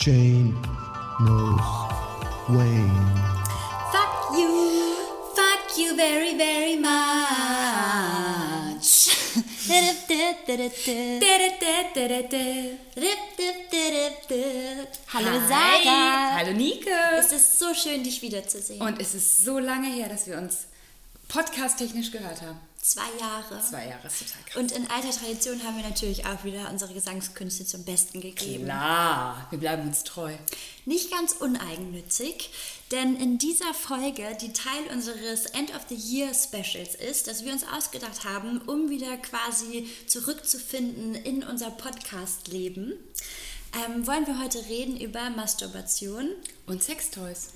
Jane knows Wayne. Fuck you, fuck you very, very much. Hallo Hi. Sarah. Hallo Nike. Es ist so schön, dich wiederzusehen. Und es ist so lange her, dass wir uns podcast-technisch gehört haben. Zwei Jahre. Zwei Jahre ist total krass. Und in alter Tradition haben wir natürlich auch wieder unsere Gesangskünste zum Besten gegeben. Klar, wir bleiben uns treu. Nicht ganz uneigennützig, denn in dieser Folge, die Teil unseres End of the Year Specials ist, dass wir uns ausgedacht haben, um wieder quasi zurückzufinden in unser Podcast-Leben, ähm, wollen wir heute reden über Masturbation Und Sextoys.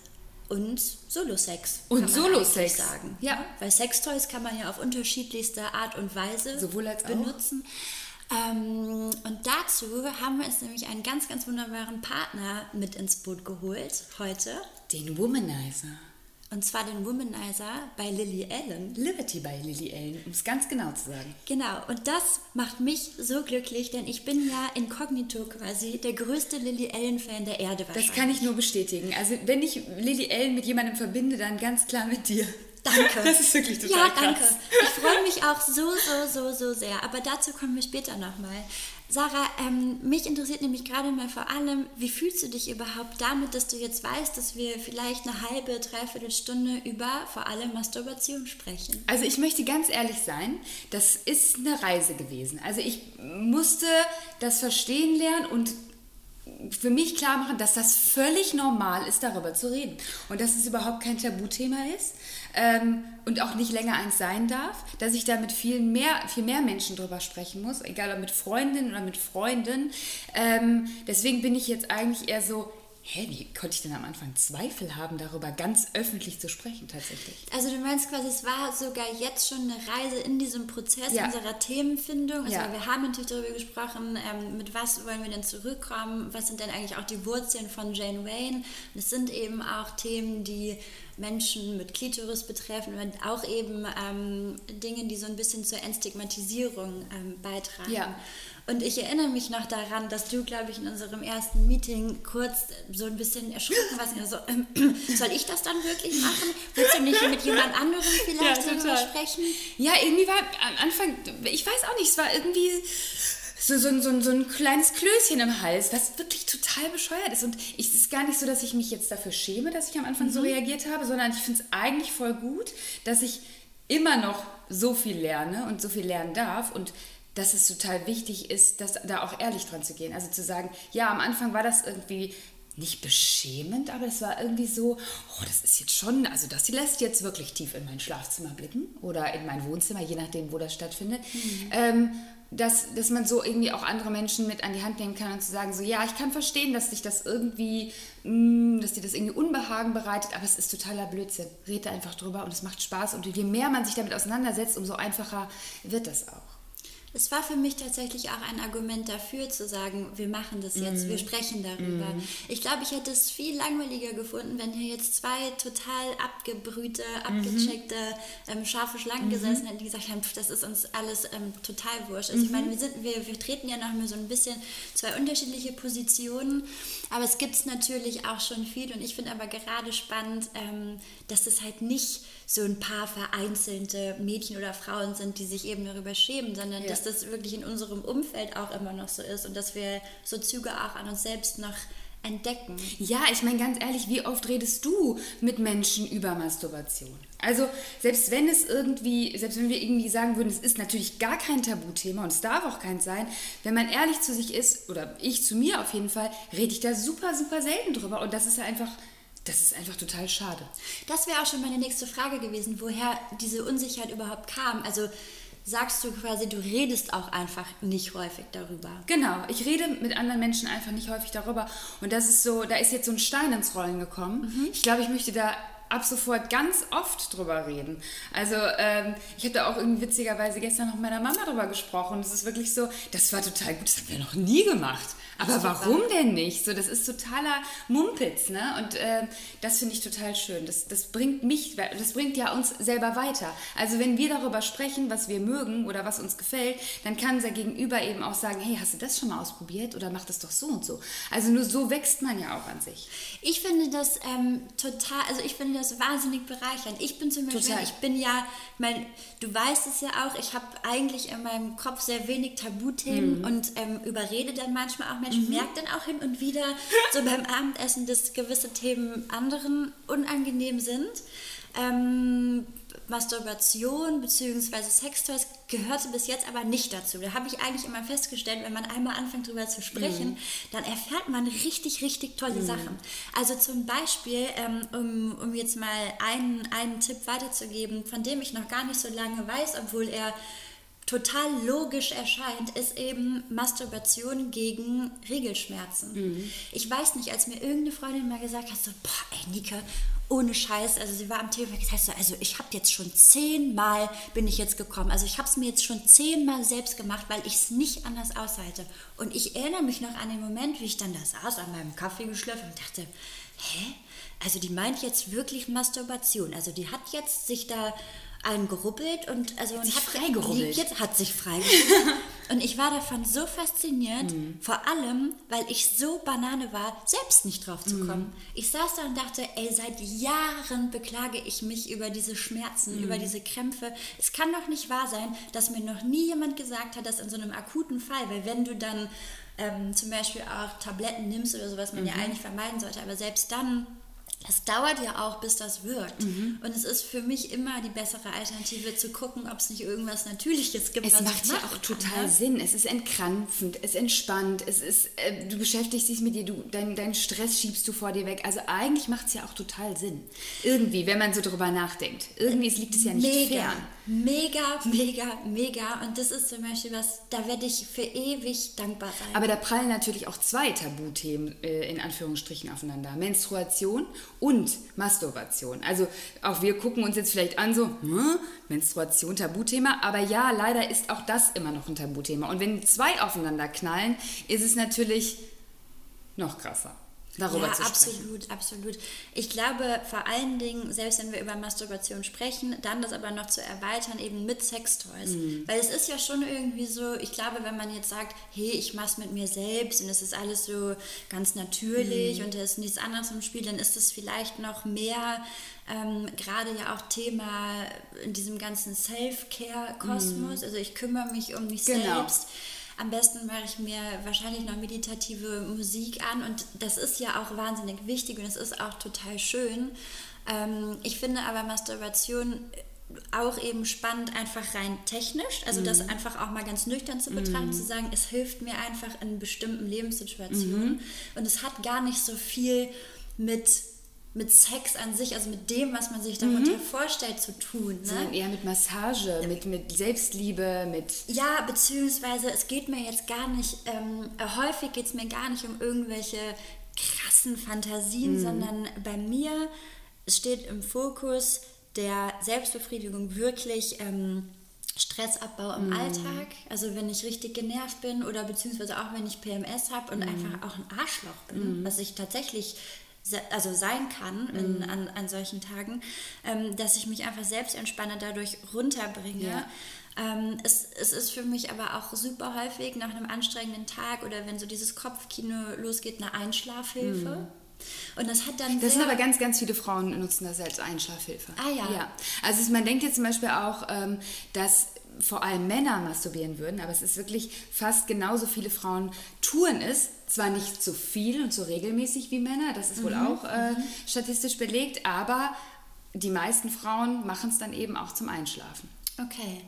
Und Solosex. Und Solosex. sagen. Ja. Weil Sextoys kann man ja auf unterschiedlichste Art und Weise Sowohl als auch. benutzen. Ähm, und dazu haben wir uns nämlich einen ganz, ganz wunderbaren Partner mit ins Boot geholt heute. Den Womanizer. Und zwar den Womanizer bei Lily Allen. Liberty bei Lily Allen, um es ganz genau zu sagen. Genau, und das macht mich so glücklich, denn ich bin ja inkognito quasi der größte Lily Allen-Fan der Erde wahrscheinlich. Das kann ich nur bestätigen. Also wenn ich Lily Allen mit jemandem verbinde, dann ganz klar mit dir. Danke. Das ist wirklich total Ja, krass. danke. Ich freue mich auch so, so, so, so sehr. Aber dazu kommen wir später nochmal. Sarah, ähm, mich interessiert nämlich gerade mal vor allem, wie fühlst du dich überhaupt damit, dass du jetzt weißt, dass wir vielleicht eine halbe, dreiviertel Stunde über vor allem Masturbation sprechen? Also ich möchte ganz ehrlich sein, das ist eine Reise gewesen. Also ich musste das verstehen lernen und für mich klar machen, dass das völlig normal ist, darüber zu reden. Und dass es überhaupt kein Tabuthema ist ähm, und auch nicht länger eins sein darf. Dass ich da mit viel mehr, viel mehr Menschen drüber sprechen muss, egal ob mit Freundinnen oder mit Freunden. Ähm, deswegen bin ich jetzt eigentlich eher so, hä, wie konnte ich denn am Anfang Zweifel haben, darüber ganz öffentlich zu sprechen tatsächlich? Also du meinst quasi, es war sogar jetzt schon eine Reise in diesem Prozess Ja. unserer Themenfindung. Also Ja. wir haben natürlich darüber gesprochen, ähm, mit was wollen wir denn zurückkommen, was sind denn eigentlich auch die Wurzeln von Jane Wayne. Und es sind eben auch Themen, die Menschen mit Klitoris betreffen und auch eben ähm, Dinge, die so ein bisschen zur Entstigmatisierung ähm, beitragen. Ja. Und ich erinnere mich noch daran, dass du, glaube ich, in unserem ersten Meeting kurz so ein bisschen erschrocken warst. Also, ähm, soll ich das dann wirklich machen? Willst du nicht mit jemand anderem vielleicht Ja, darüber sprechen? Ja, irgendwie war am Anfang, ich weiß auch nicht, es war irgendwie so, so, ein- so, so ein kleines Klößchen im Hals, was wirklich total bescheuert ist. Und ich- es ist gar nicht so, dass ich mich jetzt dafür schäme, dass ich am Anfang so reagiert habe, sondern ich finde es eigentlich voll gut, dass ich immer noch so viel lerne und so viel lernen darf und dass es total wichtig ist, dass, da auch ehrlich dran zu gehen. Also zu sagen, ja, am Anfang war das irgendwie nicht beschämend, aber es war irgendwie so, oh, das ist jetzt schon, also das lässt jetzt wirklich tief in mein Schlafzimmer blicken oder in mein Wohnzimmer, je nachdem, wo das stattfindet. Ähm, dass, dass man so irgendwie auch andere Menschen mit an die Hand nehmen kann und zu sagen, so ja, ich kann verstehen, dass dich das irgendwie, mh, dass dir das irgendwie Unbehagen bereitet, aber es ist totaler Blödsinn. Red da einfach drüber und es macht Spaß und je mehr man sich damit auseinandersetzt, umso einfacher wird das auch. Es war für mich tatsächlich auch ein Argument dafür zu sagen, wir machen das jetzt, Mhm. wir sprechen darüber. Ich glaube, ich hätte es viel langweiliger gefunden, wenn hier jetzt zwei total abgebrühte, Mhm. abgecheckte, ähm, scharfe Schlangen gesessen hätten, die gesagt haben, das ist uns alles ähm, total wurscht. Also ich meine, Mhm. wir, sind, wir, wir treten ja noch mal so ein bisschen zwei unterschiedliche Positionen, aber es gibt es natürlich auch schon viel und ich finde aber gerade spannend, ähm, dass es halt nicht so ein paar vereinzelte Mädchen oder Frauen sind, die sich eben darüber schämen, sondern Ja. dass das wirklich in unserem Umfeld auch immer noch so ist und dass wir so Züge auch an uns selbst noch entdecken. Ja, ich meine ganz ehrlich, wie oft redest du mit Menschen über Masturbation? Also selbst wenn es irgendwie, selbst wenn wir irgendwie sagen würden, es ist natürlich gar kein Tabuthema und es darf auch keins sein, wenn man ehrlich zu sich ist, oder ich zu mir auf jeden Fall, rede ich da super, super selten drüber und das ist ja einfach, das ist einfach total schade. Das wäre auch schon meine nächste Frage gewesen, woher diese Unsicherheit überhaupt kam. Also sagst du quasi, du redest auch einfach nicht häufig darüber. Genau, ich rede mit anderen Menschen einfach nicht häufig darüber. Und das ist so, da ist jetzt so ein Stein ins Rollen gekommen. Ich glaube, ich möchte da ab sofort ganz oft drüber reden. Also ähm, ich habe da auch irgendwie witzigerweise gestern noch mit meiner Mama drüber gesprochen. Es ist wirklich so, das war total gut, das haben wir noch nie gemacht. Aber warum denn nicht? So, das ist totaler Mumpitz, ne? Und äh, das finde ich total schön. Das, das bringt mich, das bringt ja uns selber weiter. Also wenn wir darüber sprechen, was wir mögen oder was uns gefällt, dann kann unser Gegenüber eben auch sagen, hey, hast du das schon mal ausprobiert oder mach das doch so und so. Also nur so wächst man ja auch an sich. Ich finde das ähm, total, also ich finde das wahnsinnig bereichernd. Ich bin zum Beispiel, Total. ich bin ja, mein, du weißt es ja auch, ich habe eigentlich in meinem Kopf sehr wenig Tabuthemen Mhm. und ähm, überrede dann manchmal auch Menschen, merke dann auch hin und wieder so beim Abendessen, dass gewisse Themen anderen unangenehm sind. Ähm, Masturbation bzw. Sextoys gehörte bis jetzt aber nicht dazu. Da habe ich eigentlich immer festgestellt, wenn man einmal anfängt darüber zu sprechen, Mhm. dann erfährt man richtig, richtig tolle Sachen. Also zum Beispiel, ähm, um, um jetzt mal einen, einen Tipp weiterzugeben, von dem ich noch gar nicht so lange weiß, obwohl er total logisch erscheint, ist eben Masturbation gegen Regelschmerzen. Ich weiß nicht, als mir irgendeine Freundin mal gesagt hat, so, boah, ey, Nika, ohne Scheiß, also sie war am Telefon, gesagt, so, also ich habe jetzt schon zehnmal bin ich jetzt gekommen, also ich habe es mir jetzt schon zehnmal selbst gemacht, weil ich es nicht anders aushalte. Und ich erinnere mich noch an den Moment, wie ich dann da saß, an meinem Kaffee geschlürft und dachte, hä? Also die meint jetzt wirklich Masturbation. Also die hat jetzt sich da eingerubbelt und also und sich hat freigerubbelt. liegt jetzt hat sich freigerubbelt und ich war davon so fasziniert, Mhm. vor allem, weil ich so Banane war, selbst nicht drauf zu kommen. Mhm. Ich saß da und dachte, ey, seit Jahren beklage ich mich über diese Schmerzen, Mhm. über diese Krämpfe. Es kann doch nicht wahr sein, dass mir noch nie jemand gesagt hat, dass in so einem akuten Fall, weil wenn du dann ähm, zum Beispiel auch Tabletten nimmst oder so, was man Mhm. ja eigentlich vermeiden sollte, aber selbst dann das dauert ja auch, bis das wirkt. Mhm. Und es ist für mich immer die bessere Alternative zu gucken, ob es nicht irgendwas Natürliches gibt, Es was macht ja auch kann, total ne? Sinn. Es ist entkrampfend, es entspannt, es ist, äh, du beschäftigst dich mit dir, du, dein, deinen Stress schiebst du vor dir weg. Also eigentlich macht es ja auch total Sinn. Irgendwie, wenn man so drüber nachdenkt. Irgendwie es liegt es ja nicht Mega, fern. Mega, mega, mega. Und das ist zum Beispiel was, da werde ich für ewig dankbar sein. Aber da prallen natürlich auch zwei Tabuthemen äh, in Anführungsstrichen aufeinander. Menstruation und Masturbation. Also auch wir gucken uns jetzt vielleicht an, so, hm, Menstruation, Tabuthema. Aber ja, leider ist auch das immer noch ein Tabuthema. Und wenn zwei aufeinander knallen, ist es natürlich noch krasser, darüber ja, zu sprechen. absolut, absolut. Ich glaube vor allen Dingen, selbst wenn wir über Masturbation sprechen, dann das aber noch zu erweitern, eben mit Sextoys. Mhm. Weil es ist ja schon irgendwie so, ich glaube, wenn man jetzt sagt, hey, ich mach's mit mir selbst und es ist alles so ganz natürlich Mhm. und da ist nichts anderes im Spiel, dann ist es vielleicht noch mehr ähm, gerade ja auch Thema in diesem ganzen Self-Care-Kosmos. Also ich kümmere mich um mich Mhm. Genau. selbst. Am besten mache ich mir wahrscheinlich noch meditative Musik an und das ist ja auch wahnsinnig wichtig und es ist auch total schön. Ähm, ich finde aber Masturbation auch eben spannend, einfach rein technisch, also das einfach auch mal ganz nüchtern zu betrachten, zu sagen, es hilft mir einfach in bestimmten Lebenssituationen und es hat gar nicht so viel mit mit Sex an sich, also mit dem, was man sich darunter vorstellt, zu tun. Ne? Sondern eher mit Massage, mit, mit Selbstliebe, mit Ja, beziehungsweise es geht mir jetzt gar nicht, ähm, äh, häufig geht es mir gar nicht um irgendwelche krassen Fantasien, sondern bei mir steht im Fokus der Selbstbefriedigung wirklich ähm, Stressabbau im Alltag. Also wenn ich richtig genervt bin oder beziehungsweise auch wenn ich PMS habe und einfach auch ein Arschloch bin, was ich tatsächlich also sein kann in, an, an solchen Tagen, ähm, dass ich mich einfach selbst entspanne, dadurch runterbringe. Ja. Ähm, es, es ist für mich aber auch super häufig nach einem anstrengenden Tag oder wenn so dieses Kopfkino losgeht, eine Einschlafhilfe. Und das hat dann Das sind aber ganz, ganz viele Frauen nutzen das als Einschlafhilfe. Ah, ja. ja. Also man denkt jetzt zum Beispiel auch, ähm, dass vor allem Männer masturbieren würden, aber es ist wirklich fast genauso viele Frauen tun es. Zwar nicht so viel und so regelmäßig wie Männer, das ist wohl auch äh, statistisch belegt, aber die meisten Frauen machen es dann eben auch zum Einschlafen. Okay.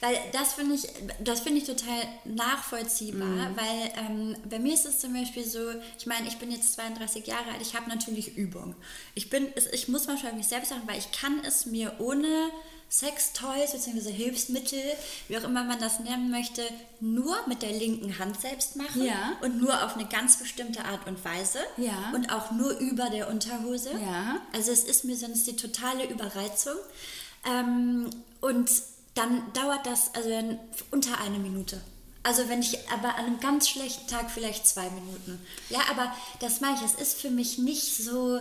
Weil das finde ich, das finde ich total nachvollziehbar, Mhm. weil ähm, bei mir ist es zum Beispiel so, ich meine, ich bin jetzt 32 Jahre alt, ich habe natürlich Übung. Ich bin, ich muss manchmal mich selbst sagen, weil ich kann es mir ohne Sextoys bzw. Hilfsmittel, wie auch immer man das nennen möchte, nur mit der linken Hand selbst machen Ja. und nur auf eine ganz bestimmte Art und Weise Ja. und auch nur über der Unterhose. Ja. Also es ist mir sonst die totale Überreizung. Ähm, und dann dauert das also unter eine Minute. Also wenn ich aber an einem ganz schlechten Tag vielleicht zwei Minuten. Ja, aber das meine ich, es ist für mich nicht so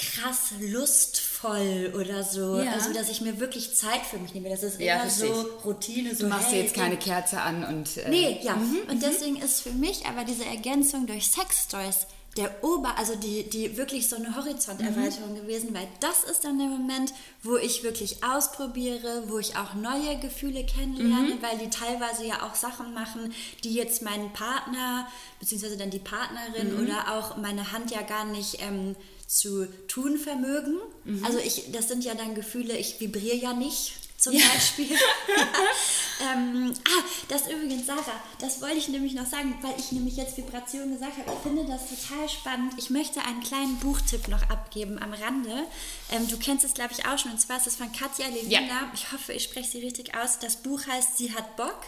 krass lustvoll oder so. Ja. Also dass ich mir wirklich Zeit für mich nehme. Das ist Ja, immer so Routine. So, Du machst dir hey, jetzt keine Kerze an und. Äh, Nee, ja. Und deswegen ist für mich aber diese Ergänzung durch Sextoys der Ober, also die, die wirklich so eine Horizonterweiterung gewesen, weil das ist dann der Moment, wo ich wirklich ausprobiere, wo ich auch neue Gefühle kennenlerne, weil die teilweise ja auch Sachen machen, die jetzt meinen Partner, beziehungsweise dann die Partnerin oder auch meine Hand ja gar nicht ähm, zu tun vermögen. Also ich, das sind ja dann Gefühle, ich vibriere ja nicht zum Beispiel. ähm, ah, das übrigens, Sarah, das wollte ich nämlich noch sagen, weil ich nämlich jetzt Vibration gesagt habe. Ich finde das total spannend. Ich möchte einen kleinen Buchtipp noch abgeben am Rande. Ähm, du kennst es, glaube ich, auch schon. Und zwar ist es von Katja Levina. Ja. Ich hoffe, ich spreche sie richtig aus. Das Buch heißt Sie hat Bock.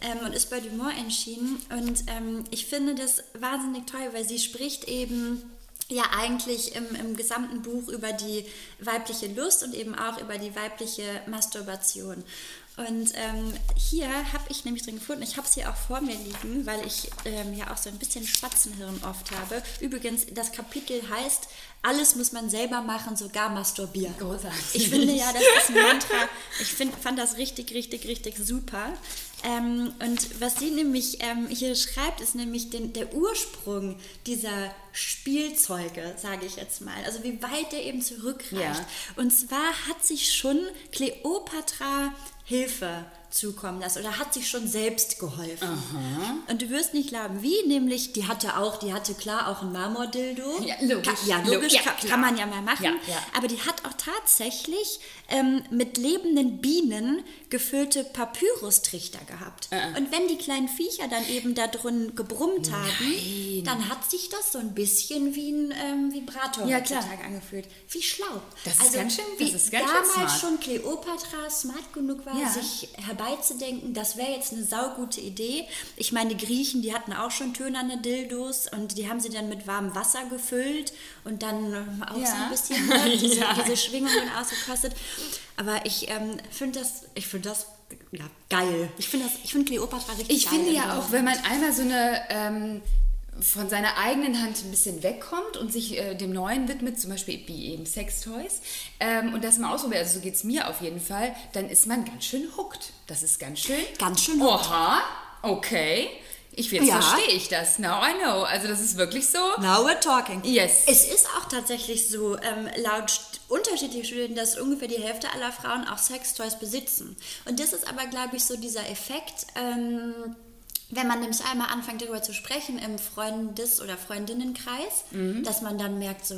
Ähm, und ist bei Dumont entschieden. Und ähm, ich finde das wahnsinnig toll, weil sie spricht eben ja eigentlich im, im gesamten Buch über die weibliche Lust und eben auch über die weibliche Masturbation. Und ähm, hier habe ich nämlich drin gefunden, ich habe es hier auch vor mir liegen, weil ich ähm, ja auch so ein bisschen Spatzenhirn oft habe. Übrigens, das Kapitel heißt, alles muss man selber machen, sogar masturbieren. Großartig. Ich finde ja, das ist ein Mantra. Ich find, fand das richtig, richtig, richtig super. Ähm, und was sie nämlich ähm, hier schreibt, ist nämlich den, der Ursprung dieser Spielzeuge, sage ich jetzt mal. Also wie weit der eben zurückreicht. Ja. Und zwar hat sich schon Kleopatra Hilfe zukommen lassen oder hat sich schon selbst geholfen. Und du wirst nicht glauben, wie, nämlich die hatte auch, die hatte klar auch ein Marmordildo. Ja, logisch. Ka ja, Lo- logisch, ja, kann, man ja mal machen. Ja, ja. Aber die hat auch tatsächlich ähm, mit lebenden Bienen gefüllte Papyrustrichter gehabt. Äh. Und wenn die kleinen Viecher dann eben da drin gebrummt haben, dann hat sich das so ein bisschen wie ein ähm, Vibrator Ja, heutzutage angefühlt. Wie schlau. Das ist also, ganz schön- das wie ist ganz schön damals smart. schon Kleopatra smart genug war, sich herbeizudenken, das wäre jetzt eine saugute Idee. Ich meine, die Griechen, die hatten auch schon tönerne Dildos und die haben sie dann mit warmem Wasser gefüllt und dann ähm, auch so Ja. ein bisschen ne, diese, Ja. diese Schwingungen ausgekostet. Aber ich ähm, finde das, ich finde das ja, geil. Ich finde das, ich finde Kleopatra richtig Ich geil. finde ja auch, wenn man einmal so eine ähm, von seiner eigenen Hand ein bisschen wegkommt und sich äh, dem Neuen widmet, zum Beispiel wie eben Sextoys, ähm, und das mal ausprobiert, also so geht es mir auf jeden Fall, dann ist man ganz schön hooked. Das ist ganz schön. Ganz schön hooked. Oha, okay. Ich, jetzt Ja. verstehe ich das. Now I know. Also das ist wirklich so. Now we're talking. Yes. Es ist auch tatsächlich so, ähm, laut unterschiedlichen Studien, dass ungefähr die Hälfte aller Frauen auch Sextoys besitzen. Und das ist aber, glaube ich, so dieser Effekt, ähm, wenn man nämlich einmal anfängt darüber zu sprechen im Freundes- oder Freundinnenkreis, Mhm. dass man dann merkt so,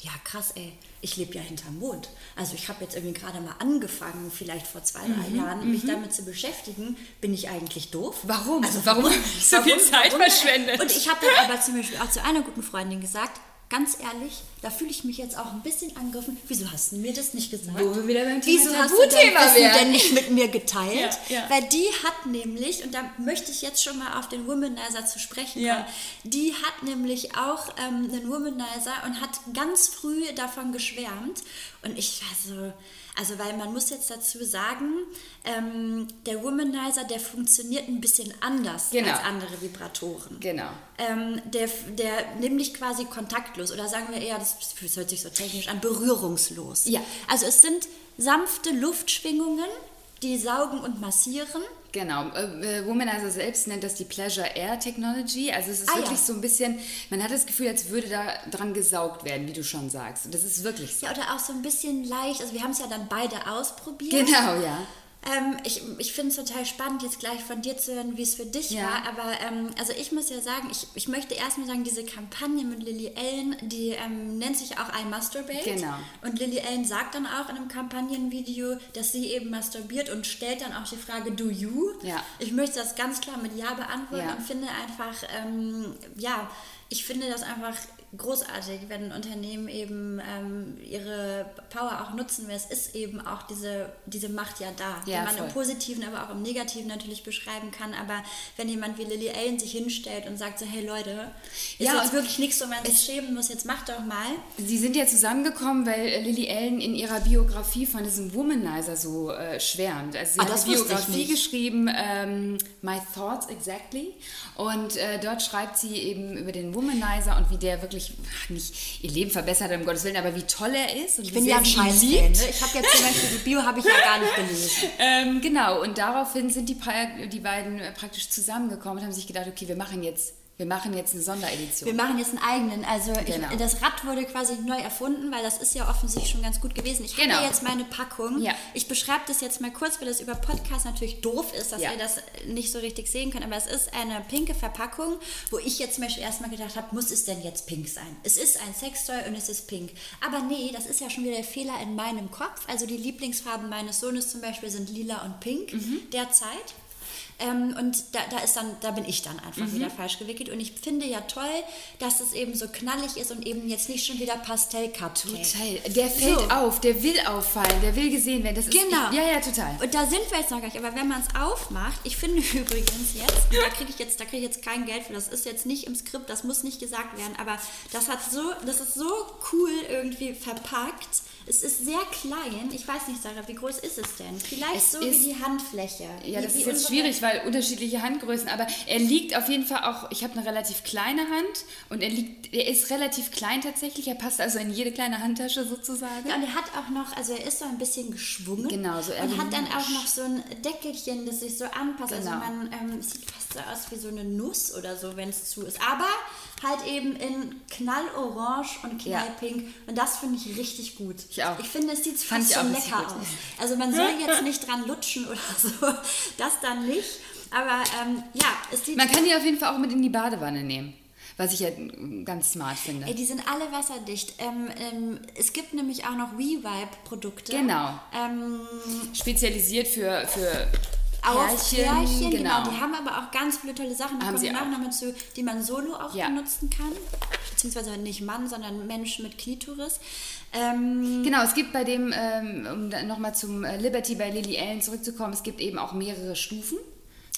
ja krass ey, ich lebe ja hinterm Mond. Also ich habe jetzt irgendwie gerade mal angefangen, vielleicht vor zwei, drei Jahren, mich damit zu beschäftigen. Bin ich eigentlich doof? Mhm, Warum? Also Warum habe ich so viel Zeit warum- verschwendet? Und ich habe dann aber zum Beispiel auch zu einer guten Freundin gesagt, ganz ehrlich, da fühle ich mich jetzt auch ein bisschen angegriffen. Wieso hast du mir das nicht gesagt? Wo wir wieder beim Thema Wieso hast du dein Wissen denn nicht mit mir geteilt? Ja, ja. Weil die hat nämlich, und da möchte ich jetzt schon mal auf den Womanizer zu sprechen Ja. kommen, die hat nämlich auch ähm, einen Womanizer und hat ganz früh davon geschwärmt. Und ich war so, also weil man muss jetzt dazu sagen, ähm, der Womanizer, der funktioniert ein bisschen anders Genau. als andere Vibratoren. Genau. Ähm, der, der nimmt dich quasi kontaktlos oder sagen wir eher, das, das hört sich so technisch an, berührungslos. Ja. Also es sind sanfte Luftschwingungen, die saugen und massieren. Genau, äh, äh, Womanizer selbst nennt das die Pleasure Air Technology. Also es ist Ah, wirklich ja. so ein bisschen, man hat das Gefühl, als würde da dran gesaugt werden, wie du schon sagst. Und das ist wirklich so. Ja, oder auch so ein bisschen leicht, also wir haben es ja dann beide ausprobiert. Genau, ja. Ähm, ich ich finde es total spannend, jetzt gleich von dir zu hören, wie es für dich Ja. war. Aber ähm, also ich muss ja sagen, ich, ich möchte erstmal sagen, diese Kampagne mit Lily Ellen, die ähm, nennt sich auch I Masturbate. Genau. Und Lily Ellen sagt dann auch in einem Kampagnenvideo, dass sie eben masturbiert und stellt dann auch die Frage, do you? Ja. Ich möchte das ganz klar mit Ja beantworten Ja. und finde einfach, ähm, ja, ich finde das einfach großartig, wenn Unternehmen eben ähm, ihre Power auch nutzen, weil es ist eben auch diese, diese Macht ja da, Ja, die man voll. im Positiven, aber auch im Negativen natürlich beschreiben kann. Aber wenn jemand wie Lily Allen sich hinstellt und sagt so, hey Leute, ist Ja, jetzt und wirklich nichts, wo man sich schämen muss, jetzt macht doch mal. Sie sind ja zusammengekommen, weil äh, Lily Allen in ihrer Biografie von diesem Womanizer so äh, schwärmt. Also sie Ah, hat eine Biografie geschrieben, ähm, My Thoughts Exactly. Und äh, dort schreibt sie eben über den Womanizer und wie der wirklich ach, nicht ihr Leben verbessert um Gottes Willen, aber wie toll er ist. Und Ich wie bin ja ein liebt. Ne? Ich habe jetzt zum Beispiel Bio habe ich ja gar nicht gelesen. Ähm, genau, und daraufhin sind die, die beiden äh, praktisch zusammengekommen und haben sich gedacht, okay, wir machen jetzt, wir machen jetzt eine Sonderedition. Wir machen jetzt einen eigenen. Also Genau. ich, das Rad wurde quasi neu erfunden, weil das ist ja offensichtlich schon ganz gut gewesen. Ich habe Genau. ja jetzt meine Packung. Ja. Ich beschreibe das jetzt mal kurz, weil das über Podcast natürlich doof ist, dass Ja. ihr das nicht so richtig sehen könnt. Aber es ist eine pinke Verpackung, wo ich jetzt zum Beispiel erstmal gedacht habe, muss es denn jetzt pink sein? Es ist ein Sextoy und es ist pink. Aber nee, das ist ja schon wieder der Fehler in meinem Kopf. Also die Lieblingsfarben meines Sohnes zum Beispiel sind lila und pink Mhm. derzeit. Ähm, und da, da, ist dann, da bin ich dann einfach Mhm. wieder falsch gewickelt. Und ich finde ja toll, dass es eben so knallig ist und eben jetzt nicht schon wieder Pastell-Cupcake. Total. Der fällt So. auf, der will auffallen, der will gesehen werden. Das ist, Genau. Ja, ja, total. Und da sind wir jetzt noch gar nicht. Aber wenn man es aufmacht, ich finde übrigens jetzt, da kriege ich jetzt, da kriege ich jetzt kein Geld für, das ist jetzt nicht im Skript, das muss nicht gesagt werden, aber das hat so, das ist so cool irgendwie verpackt. Es ist sehr klein. Ich weiß nicht, Sarah, wie groß ist es denn? Vielleicht Es so ist- wie die Handfläche. Ja, Wie- das wie ist jetzt schwierig, weil unterschiedliche Handgrößen, aber er liegt auf jeden Fall auch, ich habe eine relativ kleine Hand und er liegt, er ist relativ klein tatsächlich, er passt also in jede kleine Handtasche sozusagen. Ja, und er hat auch noch, also er ist so ein bisschen geschwungen. Genau, so Und hat dann auch noch so ein Deckelchen, das sich so anpasst. Also Genau. man ähm, sieht fast so aus wie so eine Nuss oder so, wenn es zu ist. Aber halt eben in knallorange und Ja. knallpink. Und das finde ich richtig gut. Ich auch. Ich finde, es sieht fast schon lecker aus. Also man soll jetzt nicht dran lutschen oder so. Das dann nicht. Aber ähm, ja, es sieht Man kann die auf jeden Fall auch mit in die Badewanne nehmen, was ich ja ganz smart finde. Ey, die sind alle wasserdicht. Ähm, ähm, es gibt nämlich auch noch WeVibe-Produkte. Genau. Ähm, Spezialisiert für, für auf Pärchen, Pärchen, genau. genau. Die haben aber auch ganz viele tolle Sachen. Da Haben kommen sie mit zu, die man solo auch Ja. benutzen kann. Beziehungsweise nicht Mann, sondern Mensch mit Klitoris. Ähm, Genau, es gibt bei dem, ähm, um nochmal zum äh, Liberty bei Lily Allen zurückzukommen, es gibt eben auch mehrere Stufen.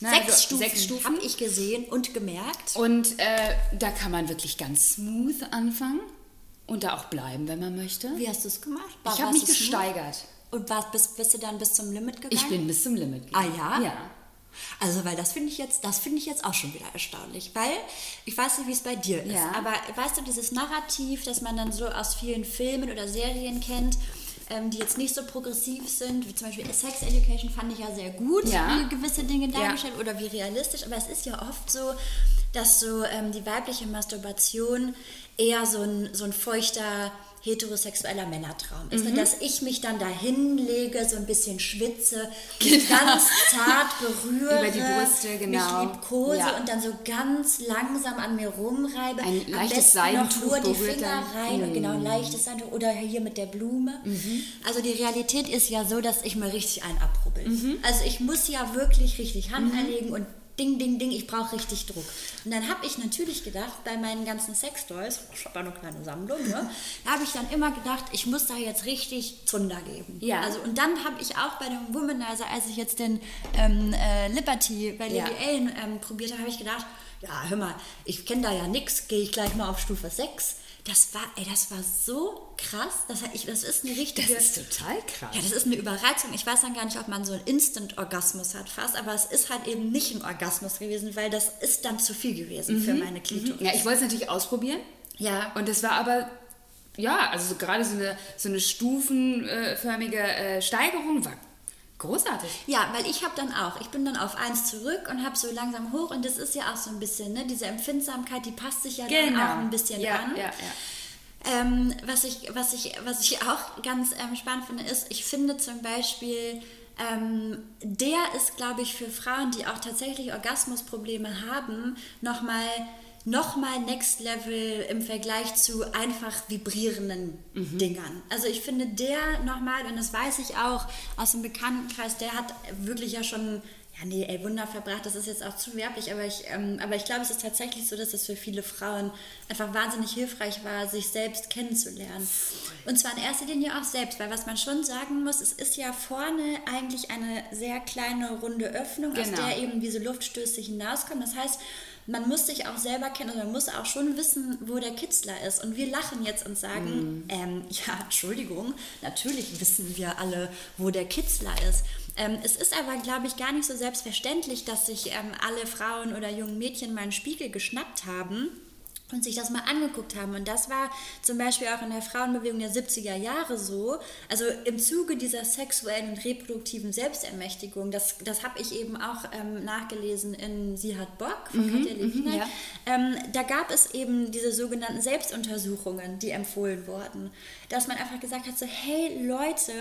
Ne, sechs also Stufen, Sechs Stufen. habe ich gesehen und gemerkt. Und äh, da kann man wirklich ganz smooth anfangen und da auch bleiben, wenn man möchte. Wie hast du es gemacht? Ich habe mich du smooth? Und warst, bist, bist du dann bis zum Limit gegangen? Ich bin bis zum Limit Ah gegangen. ja? Ja. Also, weil das finde ich jetzt, das finde ich jetzt auch schon wieder erstaunlich, weil ich weiß nicht, wie es bei dir ist, Ja. aber weißt du, dieses Narrativ, das man dann so aus vielen Filmen oder Serien kennt, ähm, die jetzt nicht so progressiv sind, wie zum Beispiel Sex Education fand ich ja sehr gut, Ja. wie gewisse Dinge dargestellt oder wie realistisch, aber es ist ja oft so, dass so ähm, die weibliche Masturbation eher so ein, so ein feuchter heterosexueller Männertraum ist, Mhm. dass ich mich dann da hinlege, so ein bisschen schwitze, mich ganz zart berühre, Genau. Über die Brüste, genau. mich liebkose Ja. und dann so ganz langsam an mir rumreibe. Ein Am leichtes besten Seidentuch noch nur die Finger dann. rein und genau, Mm. leichtes Seidentuch oder hier mit der Blume. Mhm. Also die Realität ist ja so, dass ich mir richtig einen abrubbel. Mhm. Also ich muss ja wirklich richtig Hand anlegen und Ding, ding, ding, ich brauche richtig Druck. Und dann habe ich natürlich gedacht, bei meinen ganzen Sextoys, ich habe ja eine kleine Sammlung, ne, habe ich dann immer gedacht, ich muss da jetzt richtig Zunder geben. Ja. Also, und dann habe ich auch bei dem Womanizer, als ich jetzt den ähm, äh, Liberty bei Lily Ja. Allen ähm, probiert habe, habe ich gedacht, ja, hör mal, ich kenne da ja nichts, gehe ich gleich mal auf Stufe 6. Das war, ey, das war so krass. Das, ich, das ist eine richtige. Das ist total krass. Ja, das ist eine Überreizung. Ich weiß dann gar nicht, ob man so einen Instant-Orgasmus hat fast, aber es ist halt eben nicht ein Orgasmus gewesen, weil das ist dann zu viel gewesen für meine Klitoris. Ja, ich wollte es natürlich ausprobieren. Ja. Und es war aber, ja, also so gerade so eine, so eine stufenförmige äh, Steigerung war großartig. Ja, weil ich habe dann auch, ich bin dann auf eins zurück und habe so langsam hoch und das ist ja auch so ein bisschen, ne, diese Empfindsamkeit, die passt sich ja dann auch ein bisschen ja, an. Ja, ja. Ähm, was, ich, was, ich, was ich auch ganz ähm, spannend finde, ist, ich finde zum Beispiel, ähm, der ist, glaube ich, für Frauen, die auch tatsächlich Orgasmusprobleme haben, nochmal noch mal Next Level im Vergleich zu einfach vibrierenden Dingern. Also ich finde der nochmal, und das weiß ich auch aus dem Bekanntenkreis, der hat wirklich ja schon ja, nee, ey, Wunder verbracht, das ist jetzt auch zu werblich, aber ich, ähm, aber ich glaube, es ist tatsächlich so, dass es für viele Frauen einfach wahnsinnig hilfreich war, sich selbst kennenzulernen. Und zwar in erster Linie auch selbst, weil was man schon sagen muss, es ist ja vorne eigentlich eine sehr kleine runde Öffnung, aus Genau. der eben diese Luftstöße hinauskommen. Das heißt, man muss sich auch selber kennen, also man muss auch schon wissen, wo der Kitzler ist. Und wir lachen jetzt und sagen, ähm, ja, Entschuldigung, natürlich wissen wir alle, wo der Kitzler ist. Ähm, es ist aber, glaube ich, gar nicht so selbstverständlich, dass sich ähm, alle Frauen oder jungen Mädchen mal einen Spiegel geschnappt haben und sich das mal angeguckt haben. Und das war zum Beispiel auch in der Frauenbewegung der 70er Jahre so. Also im Zuge dieser sexuellen und reproduktiven Selbstermächtigung, das, das habe ich eben auch ähm, nachgelesen in Sie hat Bock von Katja Levina. ja. ähm, da gab es eben diese sogenannten Selbstuntersuchungen, die empfohlen wurden. Dass man einfach gesagt hat, so hey Leute,